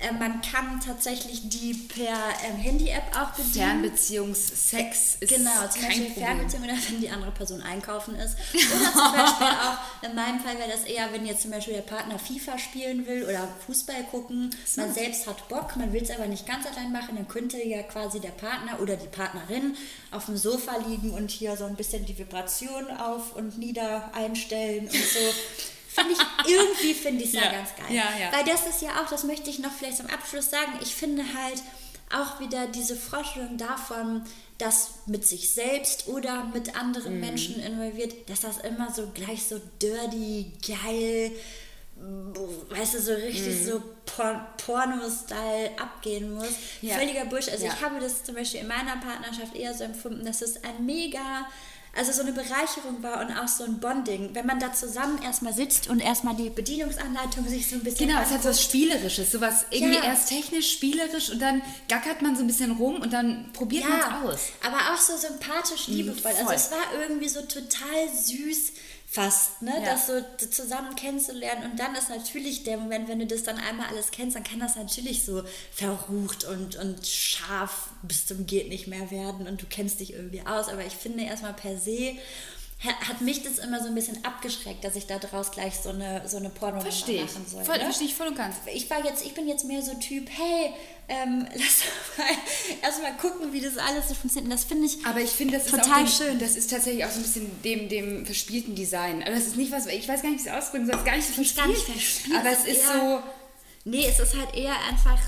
Äh, man kann tatsächlich die per ähm, Handy-App auch bedienen. Fernbeziehungssex ist Genau, zum kein Beispiel. Fernbeziehung oder wenn die andere Person einkaufen ist. Oder zum Beispiel auch, in meinem Fall wäre das eher, wenn jetzt zum Beispiel der Partner FIFA spielen will oder Fußball gucken. Man selbst hat Bock, man will es aber nicht ganz allein machen, dann könnte ja quasi der Partner oder die Partnerin auf dem Sofa liegen und hier so ein bisschen die Vibration auf und nieder einstellen und so. Finde ich, irgendwie finde ich es ja, Ja, ganz geil. ja, ja. Weil das ist ja auch, das möchte ich noch vielleicht zum Abschluss sagen, ich finde halt auch wieder diese Vorstellung davon, dass mit sich selbst oder mit anderen Mhm. Menschen involviert, dass das immer so gleich so dirty, geil, weißt du, so richtig so Por Porno-Style abgehen muss. Ja. Völliger Bullshit. Also Ja. ich habe das zum Beispiel in meiner Partnerschaft eher so empfunden, dass es ein mega, also so eine Bereicherung war und auch so ein Bonding. Wenn man da zusammen erstmal sitzt und erstmal die Bedienungsanleitung sich so ein bisschen Genau, es hat so was Spielerisches, sowas irgendwie Ja. erst technisch, spielerisch und dann gackert man so ein bisschen rum und dann probiert man es aus. aber auch so sympathisch, liebevoll. Also voll. es war irgendwie so total süß fast, ne? Ja. das so zusammen kennenzulernen. Und dann ist natürlich der Moment, wenn du das dann einmal alles kennst, dann kann das natürlich so verrucht und, und scharf bis zum geht nicht mehr werden und du kennst dich irgendwie aus. Aber ich finde erstmal per se hat mich das immer so ein bisschen abgeschreckt, dass ich da draus gleich so eine, so eine porno Verstehe machen soll. Voll, ne? Verstehe ich voll und ganz. ich war jetzt, ich bin jetzt mehr so Typ, hey, ähm, lass doch mal erstmal gucken, wie das alles so funktioniert. Das finde ich Aber ich finde, das ist total auch dem, schön. Das ist tatsächlich auch so ein bisschen dem, dem verspielten Design. Aber das ist nicht was, ich weiß gar nicht, wie es ausdrücken soll. Es ist gar nicht so ist gar nicht verspielt. Aber es ist ist eher- so, Nee, es ist halt eher einfach.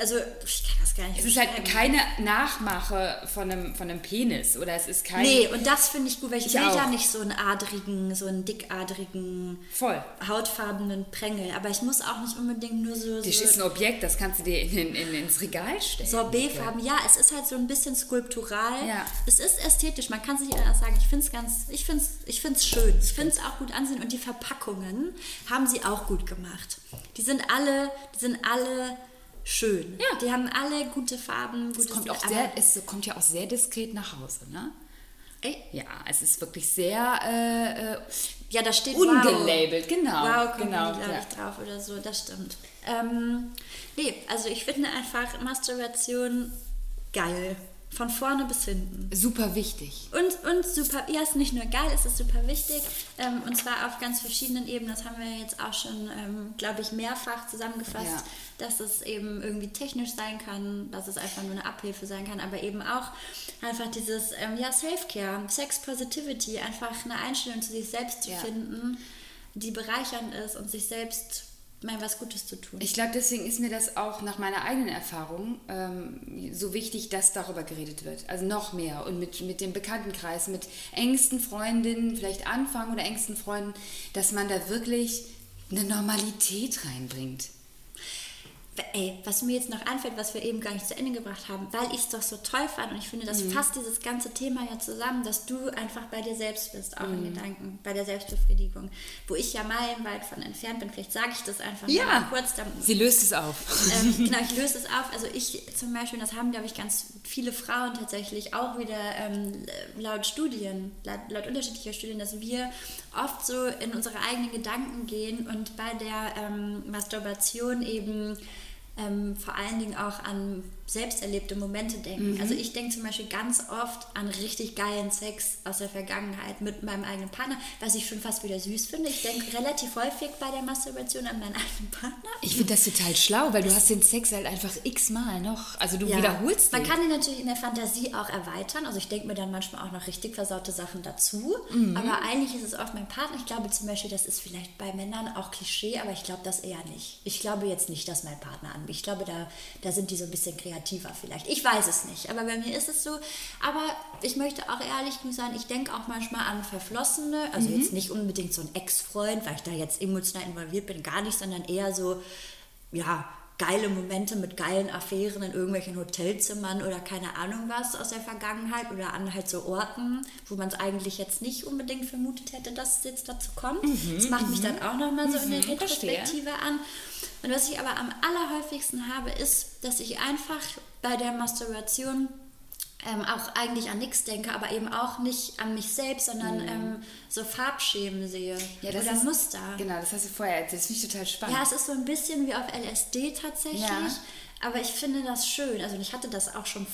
Also, ich kann das gar nicht es ist halt keine Nachmache von einem, von einem Penis. Oder es ist kein. Nee, und das finde ich gut, weil ich, Ich will auch. ja nicht so einen adrigen, so einen dickadrigen, Voll. hautfarbenen Prängel. Aber ich muss auch nicht unbedingt nur so. Das ist ein so Objekt, das kannst du dir in, in, in, ins Regal stellen. Sorbetfarben, ja, es ist halt so ein bisschen skulptural. Ja. Es ist ästhetisch, man kann es nicht anders sagen. Ich finde es ganz, ich finde es ich find's schön. Ich finde es auch gut ansehen und die Verpackungen haben sie auch gut gemacht. Die sind alle, die sind alle schön. Ja. Die haben alle gute Farben, Es kommt, auch sehr, es kommt ja auch sehr diskret nach Hause, ne? Ey, Ja, es ist wirklich sehr äh, äh, Ja, da steht ungelabelt, genau. Wow, Company, genau glaube ja. ich, drauf oder so, das stimmt. Ähm, nee, also ich finde einfach Masturbation geil. Von vorne bis hinten. Super wichtig. Und, und super, ja, ist nicht nur geil, es ist super wichtig. Ähm, und zwar auf ganz verschiedenen Ebenen. Das haben wir jetzt auch schon, ähm, glaube ich, mehrfach zusammengefasst, Ja. dass es eben irgendwie technisch sein kann, dass es einfach nur eine Abhilfe sein kann, aber eben auch einfach dieses, ähm, ja, Self-Care, Sex Positivity, einfach eine Einstellung zu sich selbst zu Ja. finden, die bereichernd ist und sich selbst mal was Gutes zu tun. Ich glaube, deswegen ist mir das auch nach meiner eigenen Erfahrung ähm, so wichtig, dass darüber geredet wird. Also noch mehr und mit, mit dem Bekanntenkreis, mit engsten Freundinnen, vielleicht Anfang oder engsten Freunden, dass man da wirklich eine Normalität reinbringt. Ey, was mir jetzt noch einfällt, was wir eben gar nicht zu Ende gebracht haben, weil ich es doch so toll fand und ich finde, das fasst dieses ganze Thema ja zusammen, dass du einfach bei dir selbst bist, auch in Gedanken, bei der Selbstbefriedigung. Wo ich ja meilenweit von entfernt bin, vielleicht sage ich das einfach mal kurz. Dann, sie löst es auf. ähm, genau, ich löse es auf. Also ich zum Beispiel, das haben, glaube ich, ganz viele Frauen tatsächlich auch wieder ähm, laut Studien, laut, laut unterschiedlicher Studien, dass wir oft so in unsere eigenen Gedanken gehen und bei der ähm, Masturbation eben ähm, vor allen Dingen auch an selbst erlebte Momente denken. Also ich denke zum Beispiel ganz oft an richtig geilen Sex aus der Vergangenheit mit meinem eigenen Partner, was ich schon fast wieder süß finde. Ich denke relativ häufig bei der Masturbation an meinen eigenen Partner. Ich finde das total schlau, weil du hast den Sex halt einfach x-mal noch. Also du wiederholst Man den. kann ihn natürlich in der Fantasie auch erweitern. Also ich denke mir dann manchmal auch noch richtig versaute Sachen dazu. Mhm. Aber eigentlich ist es oft mein Partner. Ich glaube zum Beispiel, das ist vielleicht bei Männern auch Klischee, aber ich glaube das eher nicht. Ich glaube jetzt nicht, dass mein Partner an mich. Ich glaube, da, da sind die so ein bisschen kreativer vielleicht. Ich weiß es nicht. Aber bei mir ist es so. Aber ich möchte auch ehrlich sein, ich denke auch manchmal an Verflossene. Also Mhm. jetzt nicht unbedingt so ein Ex-Freund, weil ich da jetzt emotional involviert bin, gar nicht, sondern eher so, ja, geile Momente mit geilen Affären in irgendwelchen Hotelzimmern oder keine Ahnung was aus der Vergangenheit oder an halt so Orten, wo man es eigentlich jetzt nicht unbedingt vermutet hätte, dass es jetzt dazu kommt. das macht mich dann auch nochmal so in der Retrospektive an. Und was ich aber am allerhäufigsten habe, ist, dass ich einfach bei der Masturbation ähm, auch eigentlich an nichts denke, aber eben auch nicht an mich selbst, sondern ähm, so Farbschemen sehe Ja, das oder ist, Muster. Genau, das hast du vorher erzählt. Das finde ich total spannend. Ja, es ist so ein bisschen wie auf LSD tatsächlich. Ja. Aber ich finde das schön. Also ich hatte das auch schon,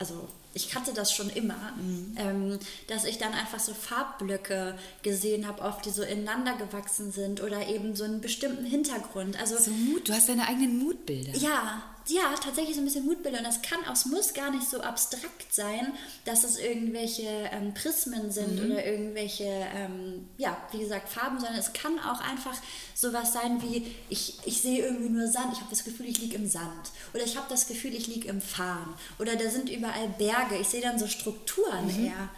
also ich hatte das schon immer, Mhm. ähm, dass ich dann einfach so Farbblöcke gesehen habe, oft die so ineinander gewachsen sind oder eben so einen bestimmten Hintergrund. Also so Mut, du hast deine eigenen Mutbilder. ja, ja, tatsächlich so ein bisschen Mutbilder. Und das kann auch, es muss gar nicht so abstrakt sein, dass es irgendwelche ähm, Prismen sind oder irgendwelche, ähm, ja, wie gesagt, Farben, sondern es kann auch einfach sowas sein wie, ich, ich sehe irgendwie nur Sand, ich habe das Gefühl, ich liege im Sand. Oder ich habe das Gefühl, ich liege im Farn. Oder da sind überall Berge, ich sehe dann so Strukturen eher.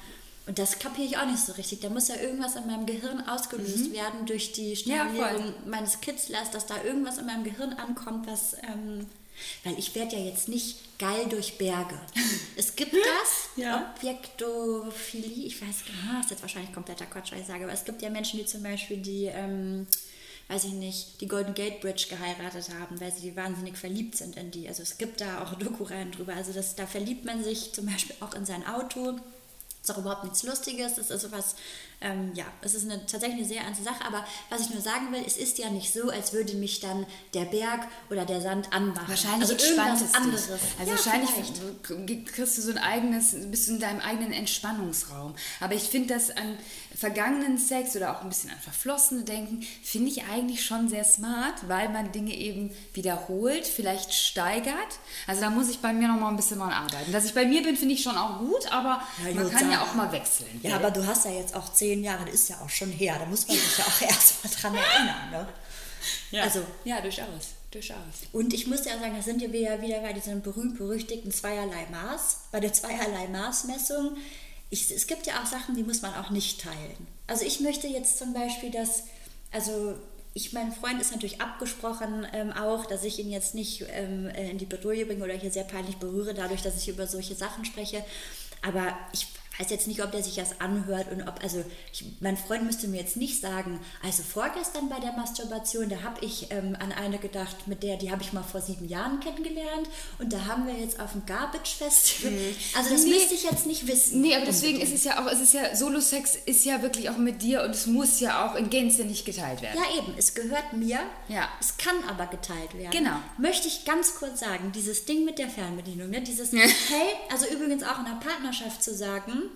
Und das kapiere ich auch nicht so richtig. Da muss ja irgendwas in meinem Gehirn ausgelöst werden durch die Ja. Stimulierung meines Kitzlers, dass da irgendwas in meinem Gehirn ankommt, was. Ähm, weil ich werde ja jetzt nicht geil durch Berge. Es gibt das, Ja. Objektophilie, ich weiß genau, das ist jetzt wahrscheinlich kompletter Quatsch, was ich sage, aber es gibt ja Menschen, die zum Beispiel die, ähm, weiß ich nicht, die Golden Gate Bridge geheiratet haben, weil sie wahnsinnig verliebt sind in die. Also es gibt da auch Doku rein drüber. Also das, da verliebt man sich zum Beispiel auch in sein Auto ist auch überhaupt nichts Lustiges. Es ist sowas, ähm, ja, es ist eine, tatsächlich eine sehr ernste Sache. Aber was ich nur sagen will, es ist ja nicht so, als würde mich dann der Berg oder der Sand anmachen. Wahrscheinlich also entspannt es anderes. Dich. Also ja, wahrscheinlich vielleicht. kriegst du so ein eigenes, bist du in deinem eigenen Entspannungsraum. Aber ich finde das an vergangenen Sex oder auch ein bisschen an verflossene Denken, finde ich eigentlich schon sehr smart, weil man Dinge eben wiederholt, vielleicht steigert. Also da muss ich bei mir noch mal ein bisschen dran arbeiten. Dass ich bei mir bin, finde ich schon auch gut, aber Ja, man kann ja auch mal wechseln. Ja, aber du hast ja jetzt auch zehn Jahre, das ist ja auch schon her. Da muss man sich ja auch erst mal dran erinnern. Ne? ja. Also, ja, durchaus, durchaus. Und ich muss ja sagen, da sind wir ja wieder bei diesem berühmt-berüchtigten Zweierlei Maß, bei der Zweierlei Maßmessung. Es gibt ja auch Sachen, die muss man auch nicht teilen. Also ich möchte jetzt zum Beispiel, dass, also ich, mein Freund ist natürlich abgesprochen ähm, auch, dass ich ihn jetzt nicht ähm, äh, in die Bedrohung bringe oder hier sehr peinlich berühre, dadurch, dass ich über solche Sachen spreche. Aber ich weiß jetzt nicht, ob der sich das anhört und ob, also ich, mein Freund müsste mir jetzt nicht sagen, also vorgestern bei der Masturbation, da habe ich ähm, an eine gedacht, mit der, die habe ich mal vor sieben Jahren kennengelernt und da haben wir jetzt auf dem Garbage Festival. Also das Nee. müsste ich jetzt nicht wissen. Nee, aber deswegen ist es ja auch, es ist ja, Solo-Sex ist ja wirklich auch mit dir und es muss ja auch in Gänze nicht geteilt werden. Ja, eben, es gehört mir. Ja. Es kann aber geteilt werden. Genau. Möchte ich ganz kurz sagen, dieses Ding mit der Fernbedienung, ne? dieses, hey, also übrigens auch in einer Partnerschaft zu sagen,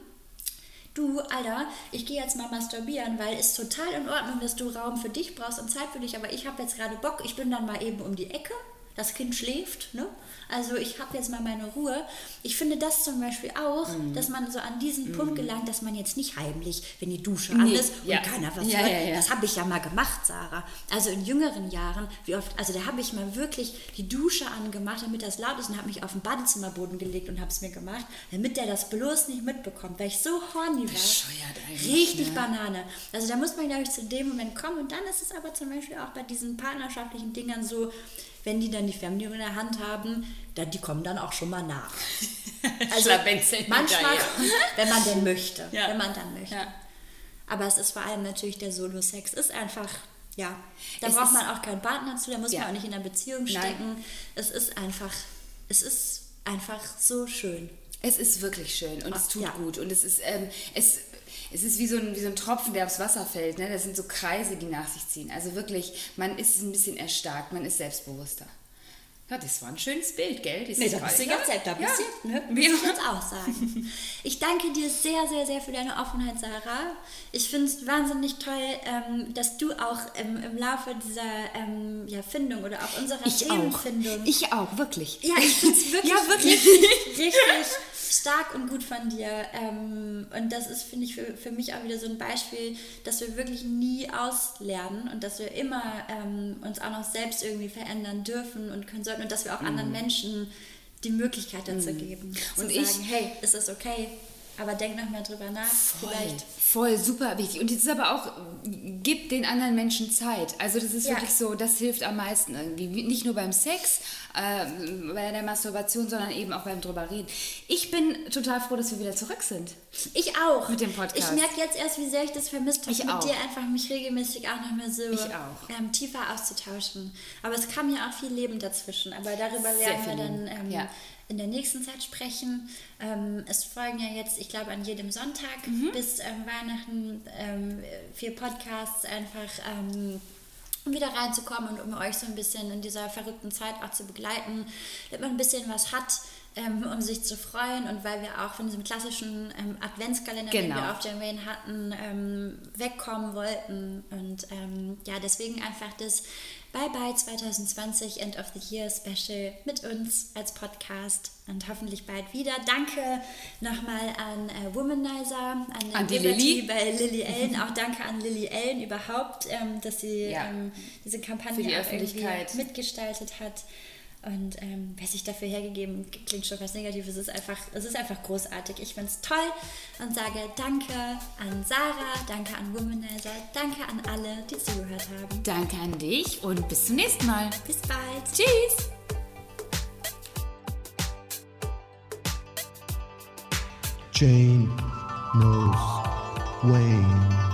du, Alter, ich gehe jetzt mal masturbieren, weil es total in Ordnung, dass du Raum für dich brauchst und Zeit für dich, aber ich habe jetzt gerade Bock, ich bin dann mal eben um die Ecke. Das Kind schläft, ne? Also ich habe jetzt mal meine Ruhe. Ich finde das zum Beispiel auch, Mhm. dass man so an diesen Punkt gelangt, dass man jetzt nicht heimlich, wenn die Dusche an Nee, ist und ja. keiner was Ja, hört, ja, das habe ich ja mal gemacht, Sarah. Also in jüngeren Jahren, wie oft, also da habe ich mal wirklich die Dusche angemacht, damit das laut ist und habe mich auf den Badezimmerboden gelegt und habe es mir gemacht, damit der das bloß nicht mitbekommt, weil ich so horny war. Richtig ne? Banane. Also da muss man, glaube ich, zu dem Moment kommen und dann ist es aber zum Beispiel auch bei diesen partnerschaftlichen Dingern so, wenn die dann die Fernbedienung in der Hand haben, dann, die kommen dann auch schon mal nach. Also manchmal, wenn man denn möchte, Ja. wenn man dann möchte. Ja. Aber es ist vor allem natürlich der Solo-Sex. Ist einfach, ja, da Es braucht man auch keinen Partner zu, da muss Ja. man auch nicht in einer Beziehung Nein. stecken. Es ist einfach, es ist einfach so schön. Es ist wirklich schön und es tut Ja. gut. Und es ist, ähm, es, es ist wie so, ein, wie so ein Tropfen, der aufs Wasser fällt. Ne? Das sind so Kreise, die nach sich ziehen. Also wirklich, man ist ein bisschen erstarkt, man ist selbstbewusster. Ja, das war ein schönes Bild, gell? Dieses Nee, da bist du jetzt selbst, da Ja. bist du, ne? Ja. Muss ich jetzt auch sagen. Ich danke dir sehr, sehr, sehr für deine Offenheit, Sarah. Ich finde es wahnsinnig toll, ähm, dass du auch ähm, im Laufe dieser ähm, ja, Findung oder auch unserer Ich auch. Themenfindung Ich auch, wirklich. Ja, ich finde es wirklich, Ja, wirklich. richtig, richtig stark und gut von dir. Ähm, und das ist, finde ich, für, für mich auch wieder so ein Beispiel, dass wir wirklich nie auslernen und dass wir immer ähm, uns auch noch selbst irgendwie verändern dürfen und können sollten und dass wir auch anderen Menschen die Möglichkeit dazu geben. Zu Und sagen, ich- hey, ist das okay? Aber denk noch mal drüber nach. Vielleicht. Voll, super wichtig. Und es ist aber auch, gib den anderen Menschen Zeit. Also das ist Ja. wirklich so, das hilft am meisten irgendwie. Nicht nur beim Sex, äh, bei der Masturbation, sondern eben auch beim drüber reden. Ich bin total froh, dass wir wieder zurück sind. Ich auch. Mit dem Podcast. Ich merke jetzt erst, wie sehr ich das vermisst habe, Ich mit auch. dir einfach mich regelmäßig auch noch mal so. Ähm, tiefer auszutauschen. Aber es kam ja auch viel Leben dazwischen. Aber darüber Sehr werden wir dann ähm, ja. In der nächsten Zeit sprechen. Ähm, es folgen ja jetzt, ich glaube, an jedem Sonntag Mhm. bis ähm, Weihnachten ähm, vier Podcasts einfach. Ähm, um wieder reinzukommen und um euch so ein bisschen in dieser verrückten Zeit auch zu begleiten, damit man ein bisschen was hat, ähm, um sich zu freuen und weil wir auch von diesem klassischen ähm, Adventskalender, den Genau. wir auf der Main hatten, ähm, wegkommen wollten. Und ähm, ja, deswegen einfach das Bye Bye 2020 End of the Year Special mit uns als Podcast und hoffentlich bald wieder. Danke nochmal an äh, Womanizer, an, An die Liberty Lilly. bei Lilly Ellen. Auch danke an Lilly Ellen überhaupt, ähm, dass sie Ja. ähm, diese Kampagne Für die auch irgendwie mitgestaltet hat. Und ähm, wer sich dafür hergegeben, klingt schon was Negatives, es ist einfach, es ist einfach großartig. Ich finde es toll und sage Danke an Sarah, danke an Womanizer, danke an alle, die zugehört haben. Danke an dich und bis zum nächsten Mal. Bis bald. Tschüss. Jane knows Wayne.